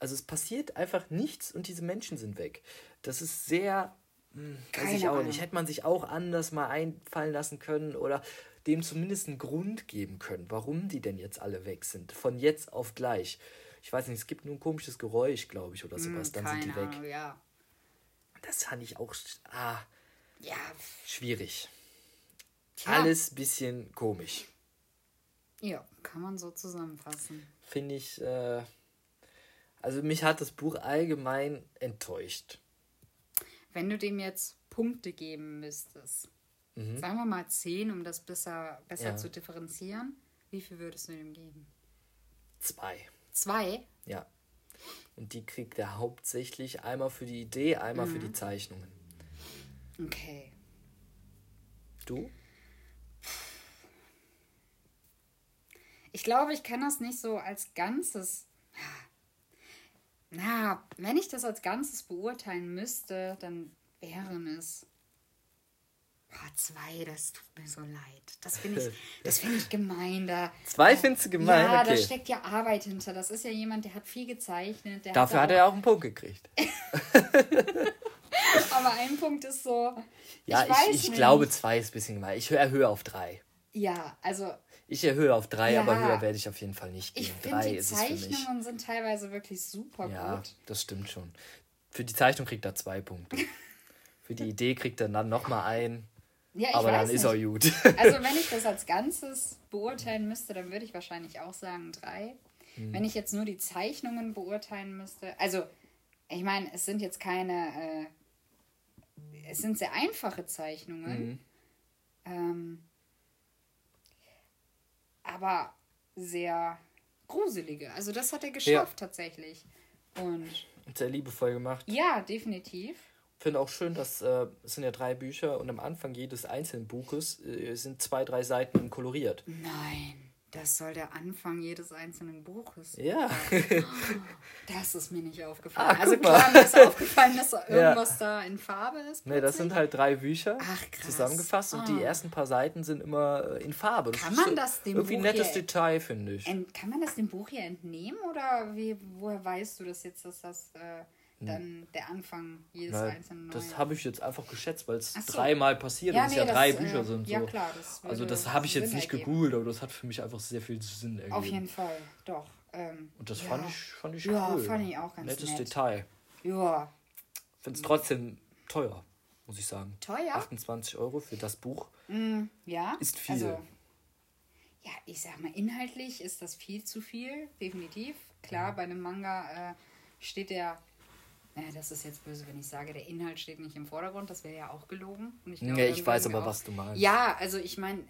Also es passiert einfach nichts und diese Menschen sind weg. Das ist sehr, hm, weiß Keine ich auch Ahnung. nicht. Hätte man sich auch anders mal einfallen lassen können oder dem zumindest einen Grund geben können, warum die denn jetzt alle weg sind. Von jetzt auf gleich. Ich weiß nicht, es gibt nur ein komisches Geräusch, glaube ich, oder sowas. Dann sind die Hm, weg. Ahnung, ja. Das fand ich auch ah, Ja. schwierig. Tja. Alles bisschen komisch. Ja, kann man so zusammenfassen. Finde ich, äh, also mich hat das Buch allgemein enttäuscht. Wenn du dem jetzt Punkte geben müsstest, sagen wir mal 10, um das besser, besser Mhm. Ja. zu differenzieren, wie viel würdest du dem geben? Zwei. Zwei? Ja. Und die kriegt er hauptsächlich einmal für die Idee, einmal für Mhm. die Zeichnungen. Okay. Du? Ich glaube, ich kann das nicht so als Ganzes. Na, wenn ich das als Ganzes beurteilen müsste, dann wären es. Boah, zwei, das tut mir so leid. Das finde ich, das finde ich gemein. Da, Zwei findest du gemein? ja, da okay. steckt ja Arbeit hinter. Das ist ja jemand, der hat viel gezeichnet. Dafür hat da er auch einen Punkt gekriegt. Aber ein Punkt ist so. Ja, ich, ich, ich glaube, zwei ist ein bisschen gemein. Ich erhöhe auf drei. Ja, also Ich erhöhe auf drei, Ja. aber höher werde ich auf jeden Fall nicht gehen. ich finde, die. Zeichnungen sind teilweise wirklich super Ja, gut. das stimmt schon. Für die Zeichnung kriegt er zwei Punkte. für die Idee kriegt er dann nochmal ein. Ja, ich Aber weiß dann ist nicht. er gut. Also wenn ich das als Ganzes beurteilen müsste, dann würde ich wahrscheinlich auch sagen drei. Hm. Wenn ich jetzt nur die Zeichnungen beurteilen müsste, also ich meine, es sind jetzt keine, äh, es sind sehr einfache Zeichnungen, Mhm. ähm, aber sehr gruselige. Also das hat er geschafft tatsächlich. Und Sehr liebevoll gemacht. ja, definitiv. Finde auch schön, dass äh, es sind ja drei Bücher und am Anfang jedes einzelnen Buches äh, sind zwei, drei Seiten koloriert. Nein, das soll der Anfang jedes einzelnen Buches Ja, Das ist mir nicht aufgefallen. Ah, also klar, mir ist aufgefallen, dass da irgendwas da in Farbe ist. nee, das sind halt drei Bücher Ach, krass. zusammengefasst und die Ah. ersten paar Seiten sind immer äh, in Farbe. Kann ist man das dem Irgendwie ein nettes Detail, finde ich. Kann man das dem Buch hier entnehmen oder wie, woher weißt du das jetzt, dass das äh, dann der Anfang jedes Weil einzelnen Hm. das neuen- habe ich jetzt einfach geschätzt, weil es so. dreimal passiert Ja, und es nee, ja das, drei äh, Bücher sind. So. ja, klar, das also das habe ich jetzt Sinn nicht ergeben. gegoogelt, aber das hat für mich einfach sehr viel Sinn ergeben. Auf jeden Fall, doch. Ähm, Und das ja. fand ich, fand ich Ja, cool. fand ich auch ganz Nettes nett. Detail. Ja, finde es trotzdem teuer, muss ich sagen. Teuer? 28 Euro für das Buch. Ja. Ist viel. Also, ja, ich sag mal, inhaltlich ist das viel zu viel, definitiv. Klar, bei einem Manga äh, steht der, naja, das ist jetzt böse, wenn ich sage, der Inhalt steht nicht im Vordergrund, das wäre ja auch gelogen. Und ich, Nee, ich dann weiß aber, auch- was du meinst. Ja, also ich meine,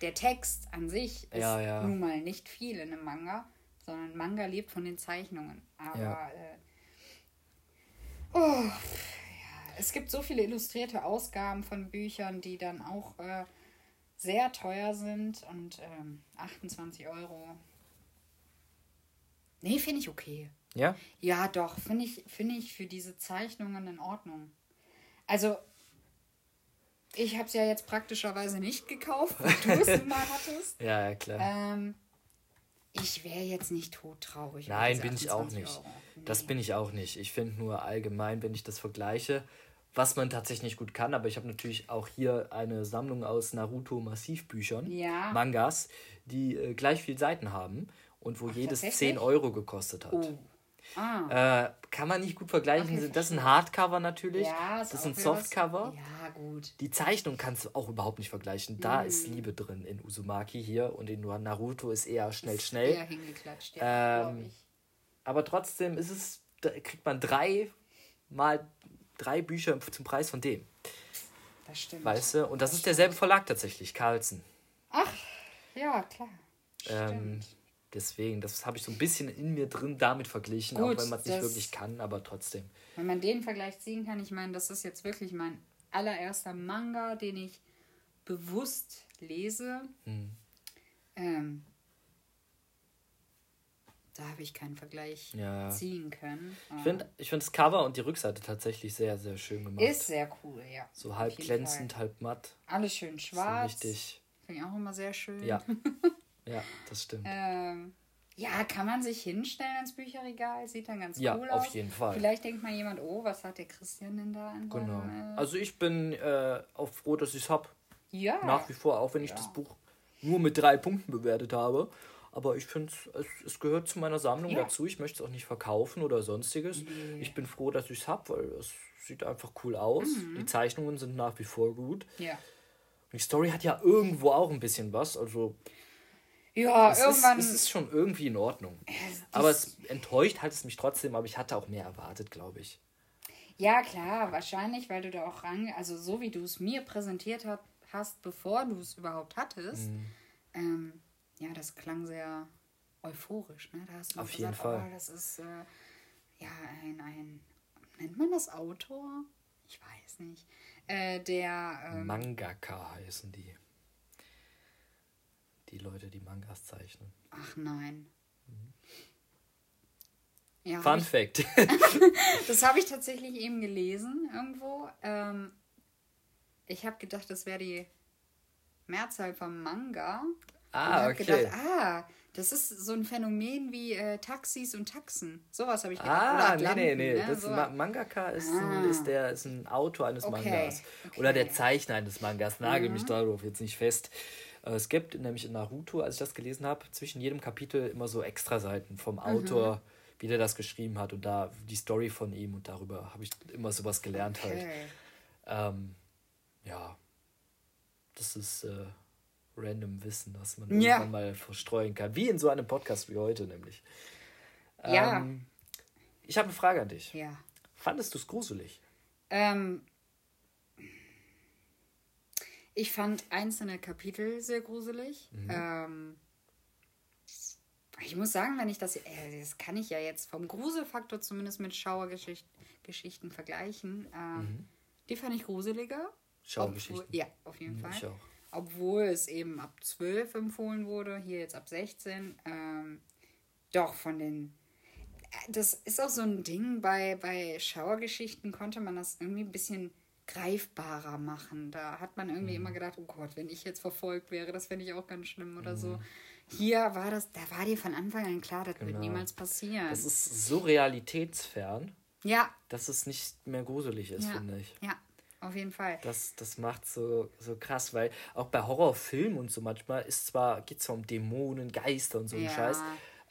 der Text an sich ist Ja, ja. nun mal nicht viel in einem Manga, sondern Manga lebt von den Zeichnungen. Aber Ja. äh, oh, ja, es gibt so viele illustrierte Ausgaben von Büchern, die dann auch äh, sehr teuer sind und ähm, 28 Euro. Nee, finde ich okay. Ja? Ja, doch, finde ich, finde ich für diese Zeichnungen in Ordnung. Also, ich habe es ja jetzt praktischerweise nicht gekauft, weil du es mal hattest. Ja, ja, klar. Ähm, ich wäre jetzt nicht todtraurig. Nein, bin ich auch 28 nicht. Euro. Das Nee. bin ich auch nicht. Ich finde nur allgemein, wenn ich das vergleiche, was man tatsächlich nicht gut kann, aber ich habe natürlich auch hier eine Sammlung aus Naruto Massivbüchern, Ja. Mangas, die äh, gleich viel Seiten haben und wo jedes tatsächlich? 10 Euro gekostet hat. Oh. Ah, Äh, kann man nicht gut vergleichen. Okay, das ist ein Hardcover natürlich. ja, das ist ein Softcover. Ja, gut. Die Zeichnung kannst du auch überhaupt nicht vergleichen. Da ist Mm. Liebe drin in Uzumaki hier und in Naruto ist eher schnell, schnell. Eher hingeklatscht, ja, Ähm, ich. Aber trotzdem ist es, kriegt man drei mal drei Bücher zum Preis von dem. Das stimmt. Weißt du? Und das ist derselbe Verlag tatsächlich, Carlsen. Ach, ja, klar. Ähm, Stimmt. Deswegen, das habe ich so ein bisschen in mir drin damit verglichen, Gut, auch wenn man es nicht wirklich kann, aber trotzdem. Wenn man den Vergleich ziehen kann, ich meine, das ist jetzt wirklich mein allererster Manga, den ich bewusst lese. Hm. Ähm, da habe ich keinen Vergleich Ja. ziehen können. Ich finde ich find das Cover und die Rückseite tatsächlich sehr, sehr schön gemacht. Ist sehr cool, ja. so halb glänzend, Fall. halb matt. Alles schön So schwarz. richtig. Finde ich auch immer sehr schön. Ja. ja, das stimmt. Ähm, ja, kann man sich hinstellen ins Bücherregal? Sieht dann ganz Ja, cool auf aus. jeden Fall. Vielleicht denkt mal jemand, oh, was hat der Christian denn da in Genau. seinem... Äh, Also ich bin äh, auch froh, dass ich es habe. ja. Nach wie vor, auch wenn ich Ja. das Buch nur mit drei Punkten bewertet habe. Aber ich finde, es, es gehört zu meiner Sammlung Ja. dazu. Ich möchte es auch nicht verkaufen oder sonstiges. Ich bin froh, dass ich es habe, weil es sieht einfach cool aus. Mhm. Die Zeichnungen sind nach wie vor gut. Ja. Und die Story hat ja irgendwo auch ein bisschen was. Also Ja, es, irgendwann... ist, es ist schon irgendwie in Ordnung. Aber es enttäuscht halt es mich trotzdem, aber ich hatte auch mehr erwartet, glaube ich. Ja, klar, wahrscheinlich, weil du da auch ran, also so wie du es mir präsentiert hat, hast, bevor du es überhaupt hattest, Mhm. ähm, ja, das klang sehr euphorisch, ne? Da hast du Auf jeden gesagt, Fall. Oh, das ist äh, ja ein, ein, nennt man das Autor? Ich weiß nicht. Äh, der, ähm, Mangaka heißen die. Die Leute, die Mangas zeichnen. ach nein. Ja, hab Fun ich, Fact. das habe ich tatsächlich eben gelesen irgendwo. Ähm, ich habe gedacht, das wäre die Mehrzahl vom Manga. ah, okay. gedacht, ah, das ist so ein Phänomen wie äh, Taxis und Taxen. Sowas habe ich gedacht. Ah, Oder nee, Atlanten, nee, nee. Ne? Das So- Ma Mangaka ist, ein, Ah. ist, der, ist ein Autor eines Okay, Mangas. okay. Mhm. Oder der Zeichner eines Mangas. Nagel mich darauf jetzt nicht fest. Äh, Es gibt nämlich in Naruto, als ich das gelesen habe, zwischen jedem Kapitel immer so Extraseiten vom Mhm. Autor, wie der das geschrieben hat und da die Story von ihm und darüber habe ich immer sowas gelernt halt. Okay. Ähm, ja, das ist äh, random Wissen, das man Ja. irgendwann mal verstreuen kann. Wie in so einem Podcast wie heute nämlich. Ja. Ähm, ich habe eine Frage an dich. Ja. Fandest du es gruselig? Ähm, ich fand einzelne Kapitel sehr gruselig. Mhm. Ähm, ich muss sagen, wenn ich das, äh, das kann ich ja jetzt vom Gruselfaktor zumindest mit Schauergeschichten vergleichen. Ähm, Die fand ich gruseliger. Mhm. Schauergeschichten. Obwohl- Ja, auf jeden Mhm, Fall. ich auch. Obwohl es eben ab 12 empfohlen wurde, hier jetzt ab 16. Ähm, doch, von den. äh, Das ist auch so ein Ding, bei, bei Schauergeschichten konnte man das irgendwie ein bisschen greifbarer machen. Da hat man irgendwie Mhm. immer gedacht, oh Gott, wenn ich jetzt verfolgt wäre, das fände ich auch ganz schlimm oder Mhm. so. Hier war das, da war dir von Anfang an klar, das wird Genau. niemals passieren. Das ist so realitätsfern, ja, dass es nicht mehr gruselig ist, ja, finde ich. ja, auf jeden Fall. Das, das macht so, so krass, weil auch bei Horrorfilmen und so manchmal ist zwar, geht zwar um Dämonen, Geister und so einen Ja. Scheiß,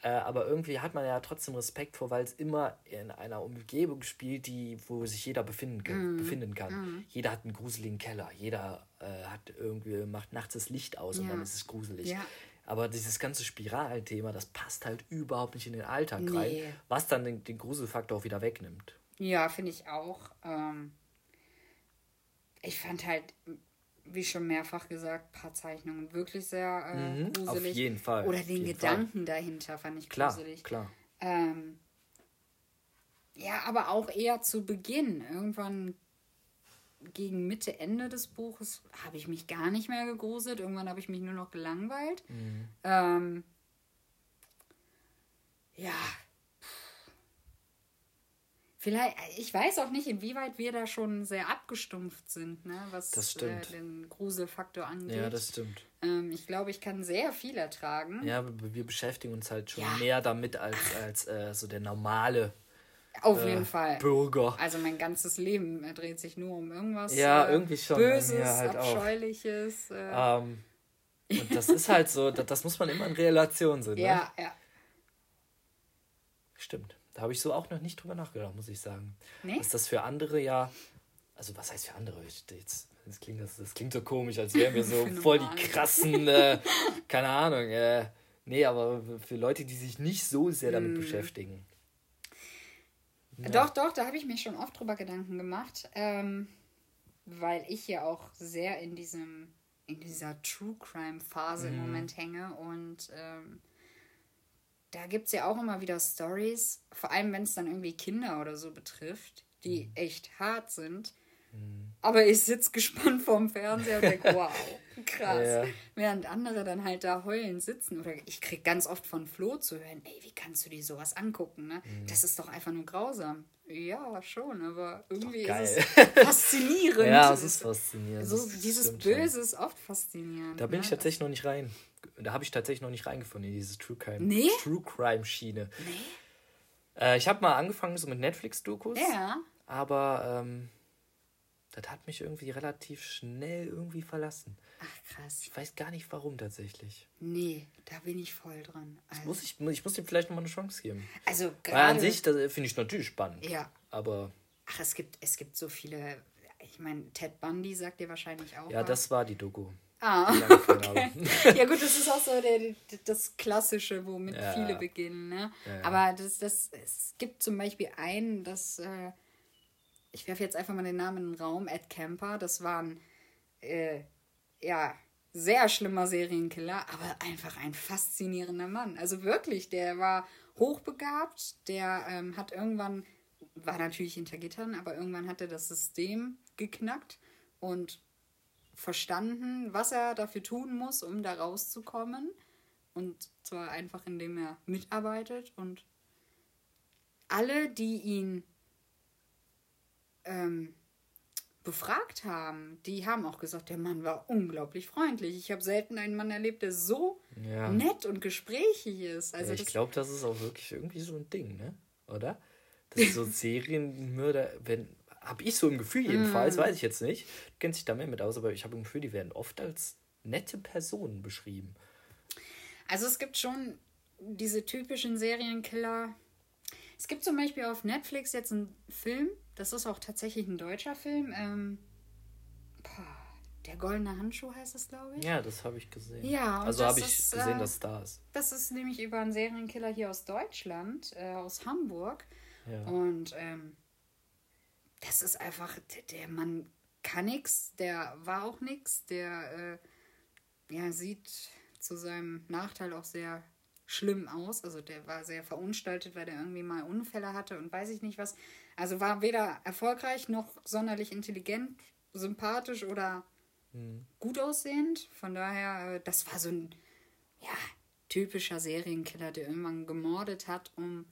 Äh, aber irgendwie hat man ja trotzdem Respekt vor, weil es immer in einer Umgebung spielt, die, wo sich jeder befinden kann. Befinden kann. Jeder hat einen gruseligen Keller, jeder äh, hat irgendwie, macht nachts das Licht aus und Ja. dann ist es gruselig. Ja. Aber dieses ganze Spiralthema, das passt halt überhaupt nicht in den Alltag Nee. rein, was dann den, den Gruselfaktor auch wieder wegnimmt. Ja, finde ich auch. Ähm, ich fand halt, wie schon mehrfach gesagt, ein paar Zeichnungen wirklich sehr äh, Mhm, auf gruselig. jeden Fall, Oder auf den Gedanken dahinter fand ich Klar, gruselig. klar. Ähm, ja, aber auch eher zu Beginn. Irgendwann gegen Mitte, Ende des Buches habe ich mich gar nicht mehr gegruselt. Irgendwann habe ich mich nur noch gelangweilt. Mhm. Ähm, ja. Vielleicht, ich weiß auch nicht, inwieweit wir da schon sehr abgestumpft sind, ne, was Das äh, den Gruselfaktor angeht. Ja, das stimmt. ähm, ich glaube, ich kann sehr viel ertragen. Ja, wir, beschäftigen uns halt schon Ja. mehr damit als, als äh, so der normale Auf äh, jeden Fall. Bürger. Also mein ganzes Leben äh, dreht sich nur um irgendwas Ja, äh, irgendwie schon, Böses, halt. Abscheuliches. Äh, Ähm, und das ist halt so, das, das muss man immer in Relation sehen. Ne? ja, ja. Stimmt. Da habe ich so auch noch nicht drüber nachgedacht, muss ich sagen. Nee? Dass das für andere ja. Also, was heißt für andere? Ich, jetzt, das, klingt, das, das klingt so komisch, als wären wir so voll die krassen. Äh, keine Ahnung. Äh, nee, aber für Leute, die sich nicht so sehr damit Mm. beschäftigen. Doch, doch, da habe ich mir schon oft drüber Gedanken gemacht, ähm, weil ich ja auch sehr in diesem in dieser True Crime Phase Mhm. im Moment hänge und ähm, da gibt es ja auch immer wieder Stories, vor allem wenn es dann irgendwie Kinder oder so betrifft, die Mhm. echt hart sind. Aber ich sitze gespannt vorm Fernseher und denke, wow, krass. Ja. Während andere dann halt da heulen sitzen. Oder ich krieg ganz oft von Flo zu hören, ey, wie kannst du dir sowas angucken, ne? Mhm. Das ist doch einfach nur grausam. Ja, schon, aber irgendwie ist es faszinierend. Ja, es ist faszinierend. So, dieses schon. Böse ist oft faszinierend. Da bin ne? ich tatsächlich noch nicht rein. Da habe ich tatsächlich noch nicht reingefunden in diese True Crime, Nee? True Crime Schiene. Äh, ich habe mal angefangen so mit Netflix-Dokus, Ja, aber ähm, das hat mich irgendwie relativ schnell irgendwie verlassen. ach krass. Ich weiß gar nicht warum tatsächlich. Nee, da bin ich voll dran. Also, Muss ich, ich muss dem vielleicht nochmal eine Chance geben. also Weil an gerade. sich, das finde ich natürlich spannend. Ja. Aber Ach, es gibt, es gibt so viele. Ich meine, Ted Bundy sagt dir wahrscheinlich auch. ja, was. das war die Doku. Ah, habe. ja gut, das ist auch so der, das Klassische, womit Ja. viele beginnen. Ne? Ja. Aber das, das, es gibt zum Beispiel einen, das, äh, ich werfe jetzt einfach mal den Namen in den Raum, Ed Kemper, das war ein, äh, ja, sehr schlimmer Serienkiller, aber einfach ein faszinierender Mann. Also wirklich, der war hochbegabt, der ähm, hat irgendwann, war natürlich hinter Gittern, aber irgendwann hat er das System geknackt und verstanden, was er dafür tun muss, um da rauszukommen. Und zwar einfach, indem er mitarbeitet und alle, die ihn ähm, befragt haben, die haben auch gesagt, der Mann war unglaublich freundlich. Ich habe selten einen Mann erlebt, der so Ja. nett und gesprächig ist. Also ja, ich glaube, das ist auch wirklich irgendwie so ein Ding, ne? Oder? Dass so Serienmörder, wenn. Habe ich so im Gefühl jedenfalls, Mm. weiß ich jetzt nicht. Du kennst dich da mehr mit aus, aber ich habe im Gefühl, die werden oft als nette Personen beschrieben. Also es gibt schon diese typischen Serienkiller. Es gibt zum Beispiel auf Netflix jetzt einen Film, das ist auch tatsächlich ein deutscher Film. Ähm, der goldene Handschuh heißt es, glaube ich. Ja, das habe ich gesehen. Ja, also habe ich ist, gesehen, äh, dass da ist. Das ist nämlich über einen Serienkiller hier aus Deutschland, äh, aus Hamburg. Ja. Und ähm, das ist einfach, der, der Mann kann nix, der war auch nix, der äh, ja, sieht zu seinem Nachteil auch sehr schlimm aus. Also der war sehr verunstaltet, weil der irgendwie mal Unfälle hatte und weiß ich nicht was. Also war weder erfolgreich noch sonderlich intelligent, sympathisch oder gut aussehend. Von daher, äh, das war so ein ja, typischer Serienkiller, der irgendwann gemordet hat, um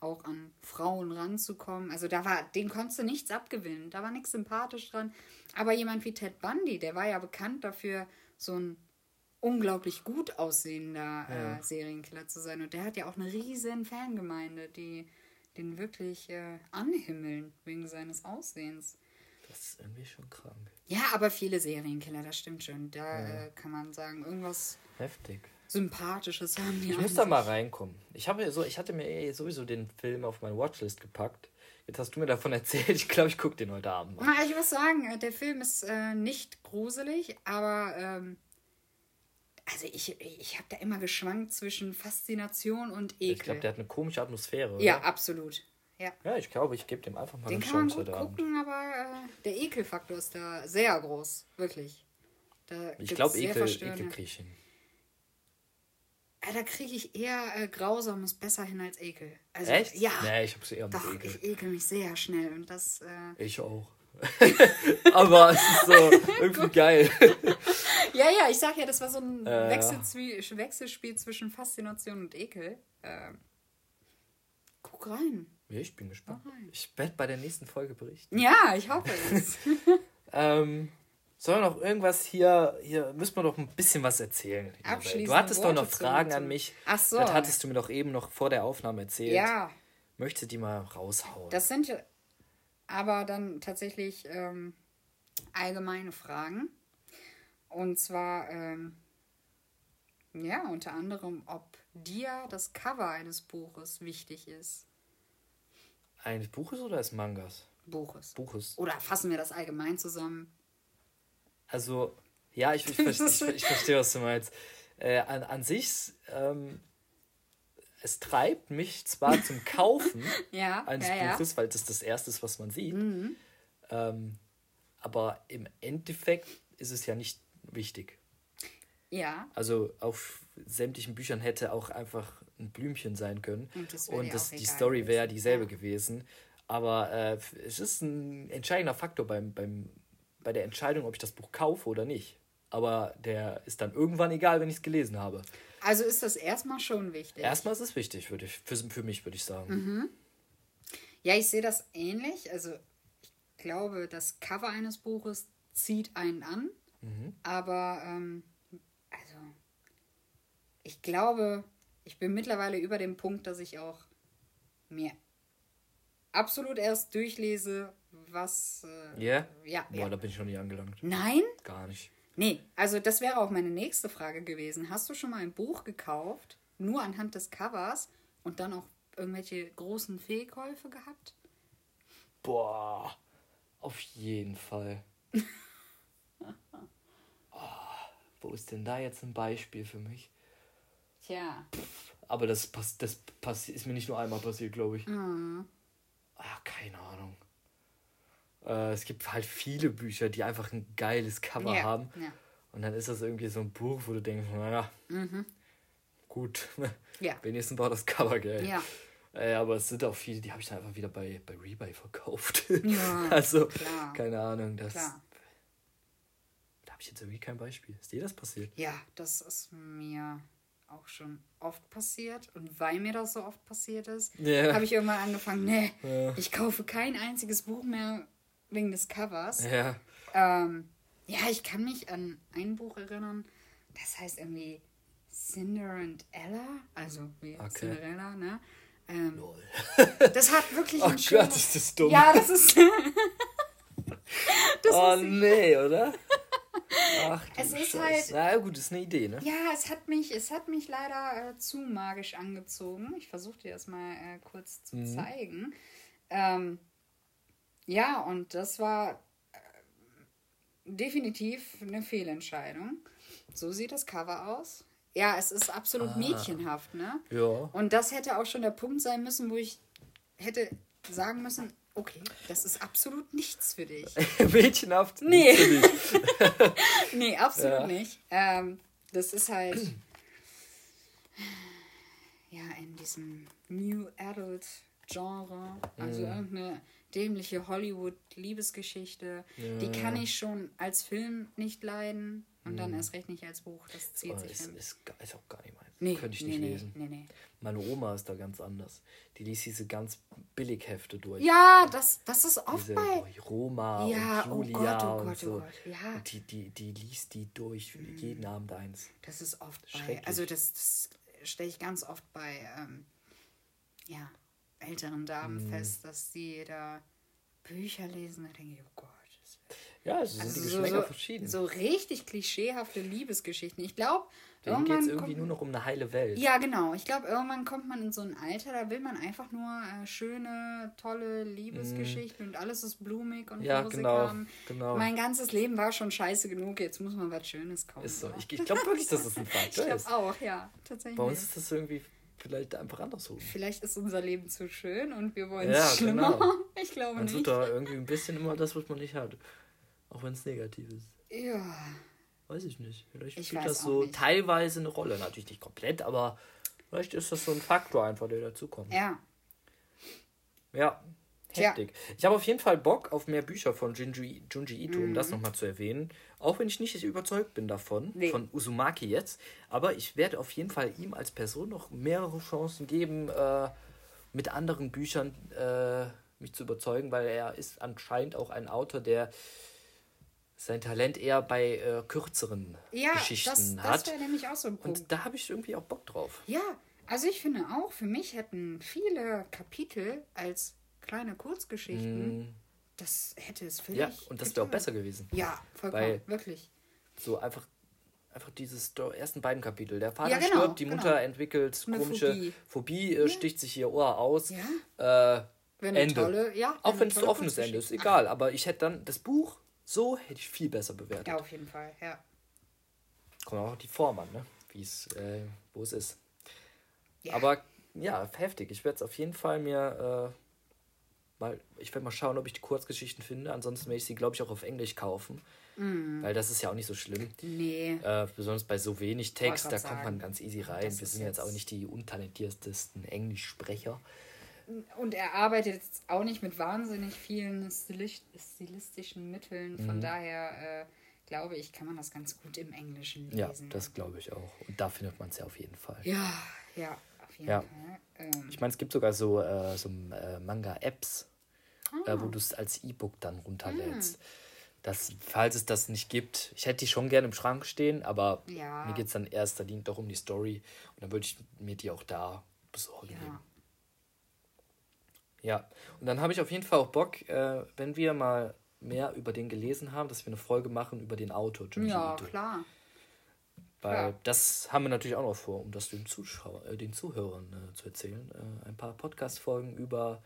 auch an Frauen ranzukommen. Also da war, den konntest du nichts abgewinnen. Da war nichts sympathisch dran. Aber jemand wie Ted Bundy, der war ja bekannt dafür, so ein unglaublich gut aussehender Ja. äh, Serienkiller zu sein. Und der hat ja auch eine riesen Fangemeinde, die den wirklich äh, anhimmeln wegen seines Aussehens. Das ist irgendwie schon krank. Ja, aber viele Serienkiller, das stimmt schon. Da äh, kann man sagen, irgendwas Heftig. Sympathisches haben die Ich muss da mal reinkommen. Ich, habe so, ich hatte mir eh sowieso den Film auf meine Watchlist gepackt. Jetzt hast du mir davon erzählt. Ich glaube, ich gucke den heute Abend mal. Ich muss sagen, äh, der Film ist äh, nicht gruselig, aber ähm, also ich, ich habe da immer geschwankt zwischen Faszination und Ekel. Ich glaube, der hat eine komische Atmosphäre. Oder? ja, absolut. Ja. Ja, ich glaube, ich gebe dem einfach mal Den eine kann man Chance gut heute Abend. gucken, aber äh, der Ekelfaktor ist da sehr groß. Wirklich. Da Ich glaube, Ekel, Ekel kriege ich hin. Äh, da kriege ich eher äh, Grausames besser hin als Ekel. Also, Echt? Ja. Nee, ich habe es eher mit Doch, Ekel. ich ekel mich sehr schnell und das. Äh, Ich auch. Aber es ist so irgendwie geil. ja, ja, ich sag ja, das war so ein Äh, Wechselzwie- Wechselspiel zwischen Faszination und Ekel. Ähm, guck rein. Ja, ich bin gespannt. Ich werde bei der nächsten Folge berichten. Ja, ich hoffe es. Ähm, soll noch irgendwas hier, hier müssen wir doch ein bisschen was erzählen. Isabel. Abschließende Du hattest doch noch Worte Fragen an mich. Ach so. Das hattest du mir doch eben noch vor der Aufnahme erzählt. ja, Möchtest du die mal raushauen? das sind ja aber dann tatsächlich ähm, allgemeine Fragen. Und zwar, ähm, ja, unter anderem, ob dir das Cover eines Buches wichtig ist. Eines Buches oder des Mangas? Buches. Buches. Oder fassen wir das allgemein zusammen? Also, ja, ich, ich, verstehe, ich, ich verstehe, was du meinst. Äh, an, an sich, ähm, es treibt mich zwar zum Kaufen Ja, eines ja, ja. Buches, weil das das Erste ist, was man sieht. Ähm, aber im Endeffekt ist es ja nicht wichtig. Ja, Also auf sämtlichen Büchern hätte auch einfach ein Blümchen sein können. Und das Und das, die Story wäre dieselbe Ja. gewesen. Aber äh, es ist ein entscheidender Faktor beim, beim, bei der Entscheidung, ob ich das Buch kaufe oder nicht. Aber der ist dann irgendwann egal, wenn ich es gelesen habe. also ist das erstmal schon wichtig. Erstmal ist es wichtig, würde ich, für, für mich würde ich sagen. Mhm. Ja, ich sehe das ähnlich. Also ich glaube, das Cover eines Buches zieht einen an. Mhm. Aber ähm, also ich glaube, ich bin mittlerweile über dem Punkt, dass ich auch mir absolut erst durchlese, was. Äh, Ja? Ja, Boah, ja. da bin ich noch nie angelangt. Nein? Gar nicht. Nee, also das wäre auch meine nächste Frage gewesen. Hast du schon mal ein Buch gekauft, nur anhand des Covers und dann auch irgendwelche großen Fehlkäufe gehabt? Boah, auf jeden Fall. Ah, wo ist denn da jetzt ein Beispiel für mich? Tja. Aber das, das pass ist mir nicht nur einmal passiert, glaube ich. Mhm. Ah, keine Ahnung. Äh, es gibt halt viele Bücher, die einfach ein geiles Cover Ja, haben. ja. Und dann ist das irgendwie so ein Buch, wo du denkst, naja, gut. Mhm. Ja. Wenigstens war das Cover geil. Ja. Äh, aber es sind auch viele, die habe ich dann einfach wieder bei, bei Rebuy verkauft. Ja, also, klar. keine Ahnung. Das, Klar. Da habe ich jetzt irgendwie kein Beispiel. Ist dir das passiert? Ja, das ist mir auch schon oft passiert. Und weil mir das so oft passiert ist, Ja. habe ich irgendwann angefangen, nee, Ja. ich kaufe kein einziges Buch mehr wegen des Covers. Ja. Ähm, ja, ich kann mich an ein Buch erinnern, das heißt irgendwie Cinder and Ella, also wie Okay. Cinderella, ne? Ähm, Lol. das hat wirklich Oh schönes... Gott, ist das dumm. Ja, das ist... das oh nee, oder? Ach, du Es ist Scheiße. halt- Na gut, ist eine Idee, ne? Ja, es hat mich, es hat mich leider äh, zu magisch angezogen. Ich versuche dir das mal äh, kurz zu zeigen. Ähm, ja, und das war äh, definitiv eine Fehlentscheidung. So sieht das Cover aus. Ja, es ist absolut mädchenhaft, ne? Ja. Und das hätte auch schon der Punkt sein müssen, wo ich hätte sagen müssen, okay, das ist absolut nichts für dich. Mädchenhaft? Nee. Nee, absolut Ja. nicht. Ähm, das ist halt ja in diesem New Adult Genre, also Mhm. irgendeine dämliche Hollywood-Liebesgeschichte, die kann ich schon als Film nicht leiden und dann erst recht nicht als Buch. Das zieht Oh, sich ist, ist, ist auch gar nicht meins. Nee, Könnte ich nee, nicht nee, lesen. nee, nee. Meine Oma ist da ganz anders. Die liest diese ganz Billighefte durch. Ja, das, das ist oft Diese bei. Roma Ja, und oh Julia Gott, oh und Gott, oh so. Gott, ja. Und die, die, die liest die durch, jeden Abend eins. Das ist oft bei. Also das, das stelle ich ganz oft bei ähm, ja, älteren Damen Mhm. fest, dass die da Bücher lesen. Da denke ich, oh Gott. das- Ja, also sind die Geschmäcker so, verschieden. so richtig klischeehafte Liebesgeschichten. Ich glaube, Denen geht es irgendwie kommt, nur noch um eine heile Welt. Ja, genau. Ich glaube, irgendwann kommt man in so ein Alter, da will man einfach nur äh, schöne, tolle Liebesgeschichten und alles ist blumig und. Ja, genau, haben. genau. Mein ganzes Leben war schon scheiße genug, jetzt muss man was Schönes kaufen. Ist so. Ich, ich glaube wirklich, dass das ein ich Faktor glaube ist. auch, ja. Tatsächlich. Bei uns ist das irgendwie vielleicht einfach andersrum. Vielleicht ist unser Leben zu schön und wir wollen Ja, es schlimmer. genau. Ich glaube Man nicht. tut da irgendwie ein bisschen immer das, was man nicht hat. Auch wenn es negativ ist. Ja. Weiß ich nicht. Vielleicht Ich spielt das so nicht. teilweise eine Rolle. Natürlich nicht komplett, aber vielleicht ist das so ein Faktor einfach, der dazukommt. Ja. Ja, heftig. Ich habe auf jeden Fall Bock auf mehr Bücher von Junji, Junji Ito, um das nochmal zu erwähnen. Auch wenn ich nicht überzeugt bin davon, Nee. von Uzumaki jetzt. Aber ich werde auf jeden Fall ihm als Person noch mehrere Chancen geben, äh, mit anderen Büchern äh, mich zu überzeugen, weil er ist anscheinend auch ein Autor, der sein Talent eher bei äh, kürzeren Ja, Geschichten das, das hat. wäre nämlich auch so ein Punkt. Und da habe ich irgendwie auch Bock drauf. Ja, also ich finde auch, für mich hätten viele Kapitel als kleine Kurzgeschichten, das hätte es völlig. Ja, und das wäre auch besser gewesen. Ja, vollkommen, Weil- wirklich. so einfach einfach diese Sto- ersten beiden Kapitel. Der Vater Ja, genau, stirbt, die genau. Mutter entwickelt Eine komische Phobie. Phobie, äh, sticht sich ihr Ohr aus. Ja. Äh, Ende. tolle, ja. Auch wenn es ein offenes Ende ist, egal. Aber ich hätte dann das Buch so hätte ich viel besser bewertet. Ja, auf jeden Fall, ja. Kommt auch die Form an, ne? Wie es, äh, wo es ist. Ja. Aber ja, heftig. Ich werde es auf jeden Fall mir äh, mal, ich werde mal schauen, ob ich die Kurzgeschichten finde. Ansonsten werde ich sie, glaube ich, auch auf Englisch kaufen. Mhm. Weil das ist ja auch nicht so schlimm. Nee. Äh, besonders bei so wenig Text, da grad kommt man sagen. ganz easy rein. Das Wir sind jetzt auch nicht die untalentiertesten Englischsprecher. Und er arbeitet jetzt auch nicht mit wahnsinnig vielen Stilis stilistischen Mitteln. Von Mhm. daher äh, glaube ich, kann man das ganz gut im Englischen Ja, lesen. das glaube ich auch. Und da findet man es ja auf jeden Fall. ja, ja, auf jeden Ja. Fall. Ähm, Ich meine, es gibt sogar so, äh, so äh, Manga-Apps, Ah. äh, wo du es als E-Book dann runterlädst. Das, falls es das nicht gibt, ich hätte die schon gerne im Schrank stehen, aber Ja. mir geht es dann erster Linie doch um die Story und dann würde ich mir die auch da besorgen. ja. Ja, und dann habe ich auf jeden Fall auch Bock, äh, wenn wir mal mehr über den gelesen haben, dass wir eine Folge machen über den Autor, Junji ja, Ito. klar. Weil klar. das haben wir natürlich auch noch vor, um das den, Zuschauer, äh, den Zuhörern äh, zu erzählen. Äh, ein paar Podcast-Folgen über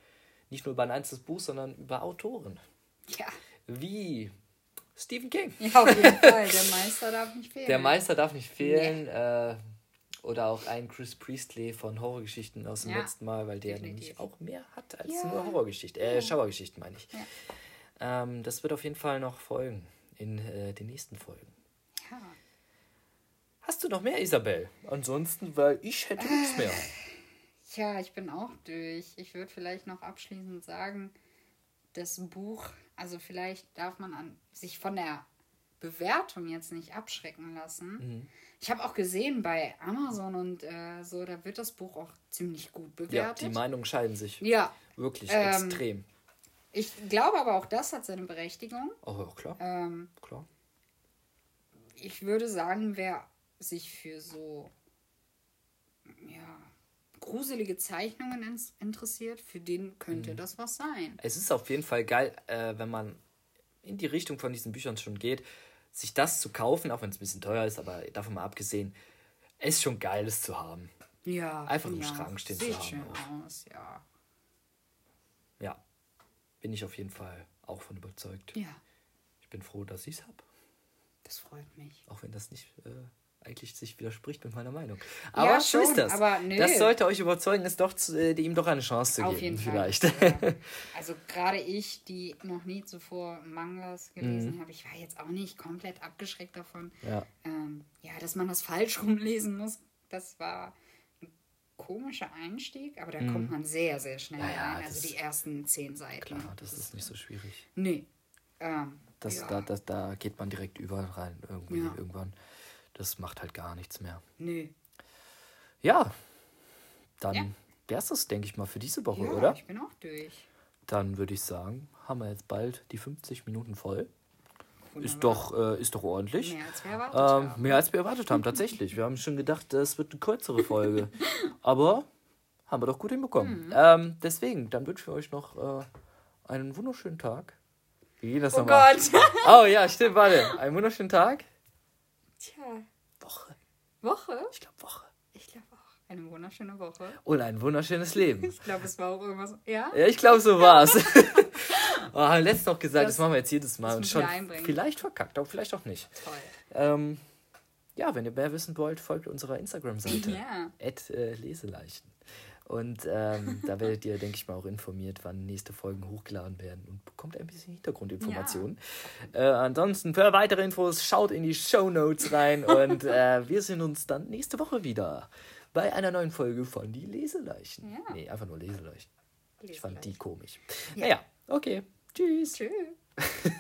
nicht nur über ein einzelnes Buch, sondern über Autoren. Ja. Wie Stephen King. ja, auf jeden Fall. Der Meister darf nicht fehlen. Der Meister darf nicht fehlen. Äh, oder auch ein Chris Priestley von Horrorgeschichten aus dem Ja, letzten Mal, weil der definitiv. nämlich auch mehr hat als Ja. nur Horrorgeschichten. Äh, Schauergeschichten meine ich. Ja. Ähm, das wird auf jeden Fall noch folgen in äh, den nächsten Folgen. Ja. Hast du noch mehr, Isabel? Ansonsten, weil ich hätte nichts mehr. Tja, ich bin auch durch. Ich würde vielleicht noch abschließend sagen, das Buch, also vielleicht darf man an, sich von der Bewertung jetzt nicht abschrecken lassen. Mhm. Ich habe auch gesehen bei Amazon und äh, so, da wird das Buch auch ziemlich gut Ja, bewertet. die Meinungen scheiden sich. Ja, Wirklich Ähm, extrem. ich glaube aber auch das hat seine Berechtigung. Oh, ja, klar. Ähm, klar. ich würde sagen, wer sich für so ja, gruselige Zeichnungen interessiert, für den könnte Mhm. das was sein. Es ist auf jeden Fall geil, äh, wenn man in die Richtung von diesen Büchern schon geht, sich das zu kaufen, auch wenn es ein bisschen teuer ist, aber davon mal abgesehen, es ist schon geil, es zu haben. Ja. Einfach im ja. Schrank stehen zu Sieht haben schön auch. aus, ja. Ja, bin ich auf jeden Fall auch von überzeugt. Ja, Ich bin froh, dass ich es habe, das freut mich. auch wenn das nicht äh, eigentlich sich widerspricht mit meiner Meinung. Aber Ja, so ist schon, das. aber nö. Das sollte euch überzeugen, es doch zu, äh, ihm doch eine Chance zu Auf geben, jeden vielleicht. Fall. Ja. Also gerade ich, die noch nie zuvor Mangas gelesen habe, ich war jetzt auch nicht komplett abgeschreckt davon. Mhm. Ja. Ähm, ja, dass man das falsch rumlesen muss, das war ein komischer Einstieg, aber da kommt man sehr, sehr schnell Mhm. Ja, rein. Also das- die ersten zehn Seiten. Klar, das ist nicht so schwierig. Nee. Ähm, Das, da, das, da geht man direkt überall rein, irgendwie, irgendwann. Das macht halt gar nichts mehr. nee. Ja, dann Ja. wär's das, denke ich mal, für diese Woche, Ja, oder? ich bin auch durch. Dann würde ich sagen, haben wir jetzt bald die 50 Minuten voll. Ist doch, äh, ist doch ordentlich. Mehr als wir erwartet Ähm, haben. mehr als wir erwartet haben, tatsächlich. Wir haben schon gedacht, das wird eine kürzere Folge. Aber haben wir doch gut hinbekommen. Mhm. Ähm, deswegen, dann wünschen wir euch noch äh, einen wunderschönen Tag. Wie geht das Oh nochmal? Gott. Oh ja, stimmt, warte. Einen wunderschönen Tag. Tja, Woche. Woche? Ich glaube Woche. Ich glaube auch. Eine wunderschöne Woche. Und ein wunderschönes Leben. Ich glaube, es war auch irgendwas. Ja? Ja, ich glaube, so war's. oh, letztes noch gesagt, das, Das- machen wir jetzt jedes Mal und schon vielleicht verkackt, aber vielleicht auch nicht. Toll. Ähm, ja, wenn ihr mehr wissen wollt, folgt unserer Instagram-Seite. Ja. At, äh, Leseleichen. Und ähm, da werdet ihr, denke ich mal, auch informiert, wann nächste Folgen hochgeladen werden und bekommt ein bisschen Hintergrundinformationen. Äh, ansonsten für weitere Infos schaut in die Show Notes rein und äh, wir sehen uns dann nächste Woche wieder bei einer neuen Folge von Die Leseleichen. Ja. Nee, einfach nur Leseleichen. Ich fand die komisch. Ja. Naja, okay. Tschüss. Tschüss.